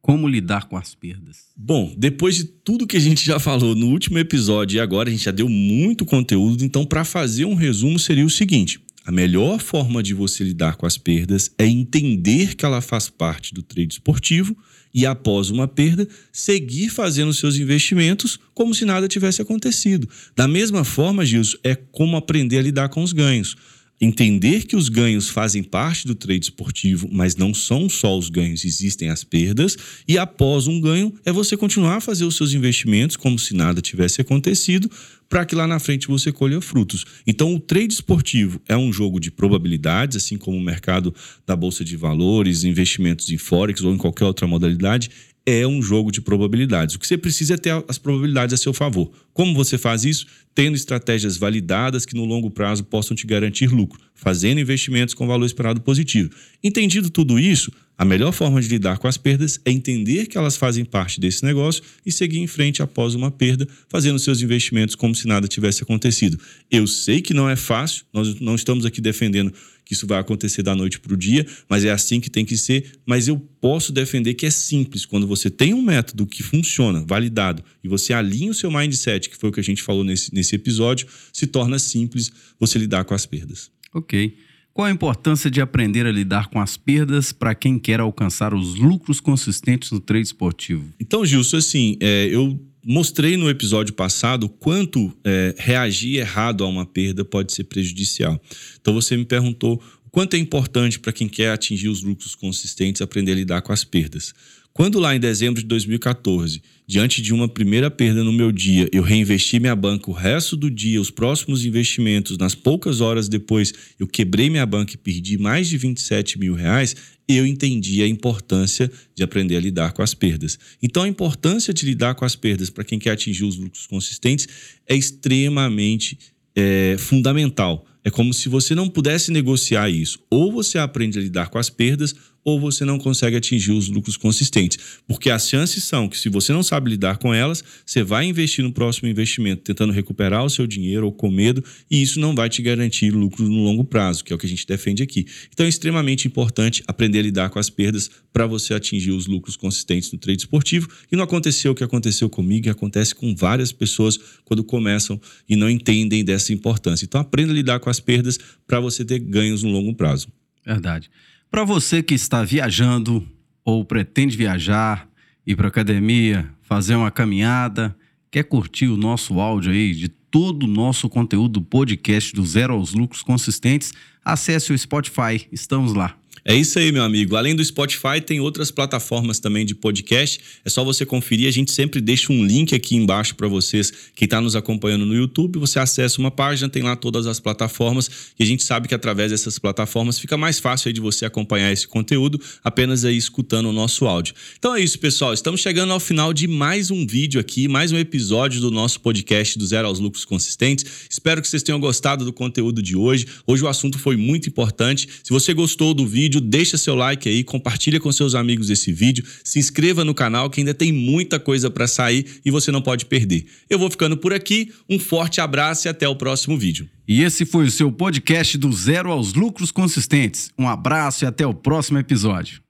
Como lidar com as perdas? Bom, depois de tudo que a gente já falou no último episódio e agora a gente já deu muito conteúdo, então para fazer um resumo seria o seguinte: a melhor forma de você lidar com as perdas é entender que ela faz parte do trade esportivo e após uma perda, seguir fazendo seus investimentos como se nada tivesse acontecido. Da mesma forma, Gilson, é como aprender a lidar com os ganhos entender que os ganhos fazem parte do trade esportivo, mas não são só os ganhos, existem as perdas, e após um ganho é você continuar a fazer os seus investimentos como se nada tivesse acontecido, para que lá na frente você colha frutos. Então, o trade esportivo é um jogo de probabilidades, assim como o mercado da bolsa de valores, investimentos em forex ou em qualquer outra modalidade, é um jogo de probabilidades. O que você precisa é ter as probabilidades a seu favor. Como você faz isso? Tendo estratégias validadas que no longo prazo possam te garantir lucro, fazendo investimentos com valor esperado positivo. Entendido tudo isso, a melhor forma de lidar com as perdas é entender que elas fazem parte desse negócio e seguir em frente após uma perda, fazendo seus investimentos como se nada tivesse acontecido. Eu sei que não é fácil, nós não estamos aqui defendendo que isso vai acontecer da noite para o dia, mas é assim que tem que ser. Mas eu posso defender que é simples. Quando você tem um método que funciona, validado, e você alinha o seu mindset, que foi o que a gente falou nesse, nesse episódio, se torna simples você lidar com as perdas. Ok. Qual a importância de aprender a lidar com as perdas para quem quer alcançar os lucros consistentes no trade esportivo? Então, Gilson, assim, é, eu mostrei no episódio passado quanto é, reagir errado a uma perda pode ser prejudicial. Então você me perguntou quanto é importante para quem quer atingir os lucros consistentes aprender a lidar com as perdas. Quando lá em dezembro de 2014, diante de uma primeira perda no meu dia, eu reinvesti minha banca o resto do dia, os próximos investimentos, nas poucas horas depois, eu quebrei minha banca e perdi mais de 27 mil reais, eu entendi a importância de aprender a lidar com as perdas. Então, a importância de lidar com as perdas para quem quer atingir os lucros consistentes é extremamente é, fundamental. É como se você não pudesse negociar isso. Ou você aprende a lidar com as perdas, ou você não consegue atingir os lucros consistentes. Porque as chances são que, se você não sabe lidar com elas, você vai investir no próximo investimento tentando recuperar o seu dinheiro ou com medo, e isso não vai te garantir lucros no longo prazo, que é o que a gente defende aqui. Então é extremamente importante aprender a lidar com as perdas para você atingir os lucros consistentes no trade esportivo. E não aconteceu o que aconteceu comigo, e acontece com várias pessoas quando começam e não entendem dessa importância. Então aprenda a lidar com as perdas para você ter ganhos no longo prazo. Verdade. Para você que está viajando ou pretende viajar, ir para academia, fazer uma caminhada, quer curtir o nosso áudio aí de todo o nosso conteúdo do podcast do Zero aos Lucros Consistentes, acesse o Spotify, estamos lá. É isso aí, meu amigo. Além do Spotify, tem outras plataformas também de podcast. É só você conferir. A gente sempre deixa um link aqui embaixo para vocês que está nos acompanhando no YouTube. Você acessa uma página, tem lá todas as plataformas. E a gente sabe que através dessas plataformas fica mais fácil de você acompanhar esse conteúdo apenas aí escutando o nosso áudio. Então é isso, pessoal. Estamos chegando ao final de mais um vídeo aqui, mais um episódio do nosso podcast do Zero aos Lucros Consistentes. Espero que vocês tenham gostado do conteúdo de hoje. Hoje o assunto foi muito importante. Se você gostou do vídeo, vídeo, deixa seu like aí, compartilha com seus amigos esse vídeo, se inscreva no canal que ainda tem muita coisa para sair e você não pode perder. Eu vou ficando por aqui, um forte abraço e até o próximo vídeo. E esse foi o seu podcast do Zero aos Lucros Consistentes. Um abraço e até o próximo episódio.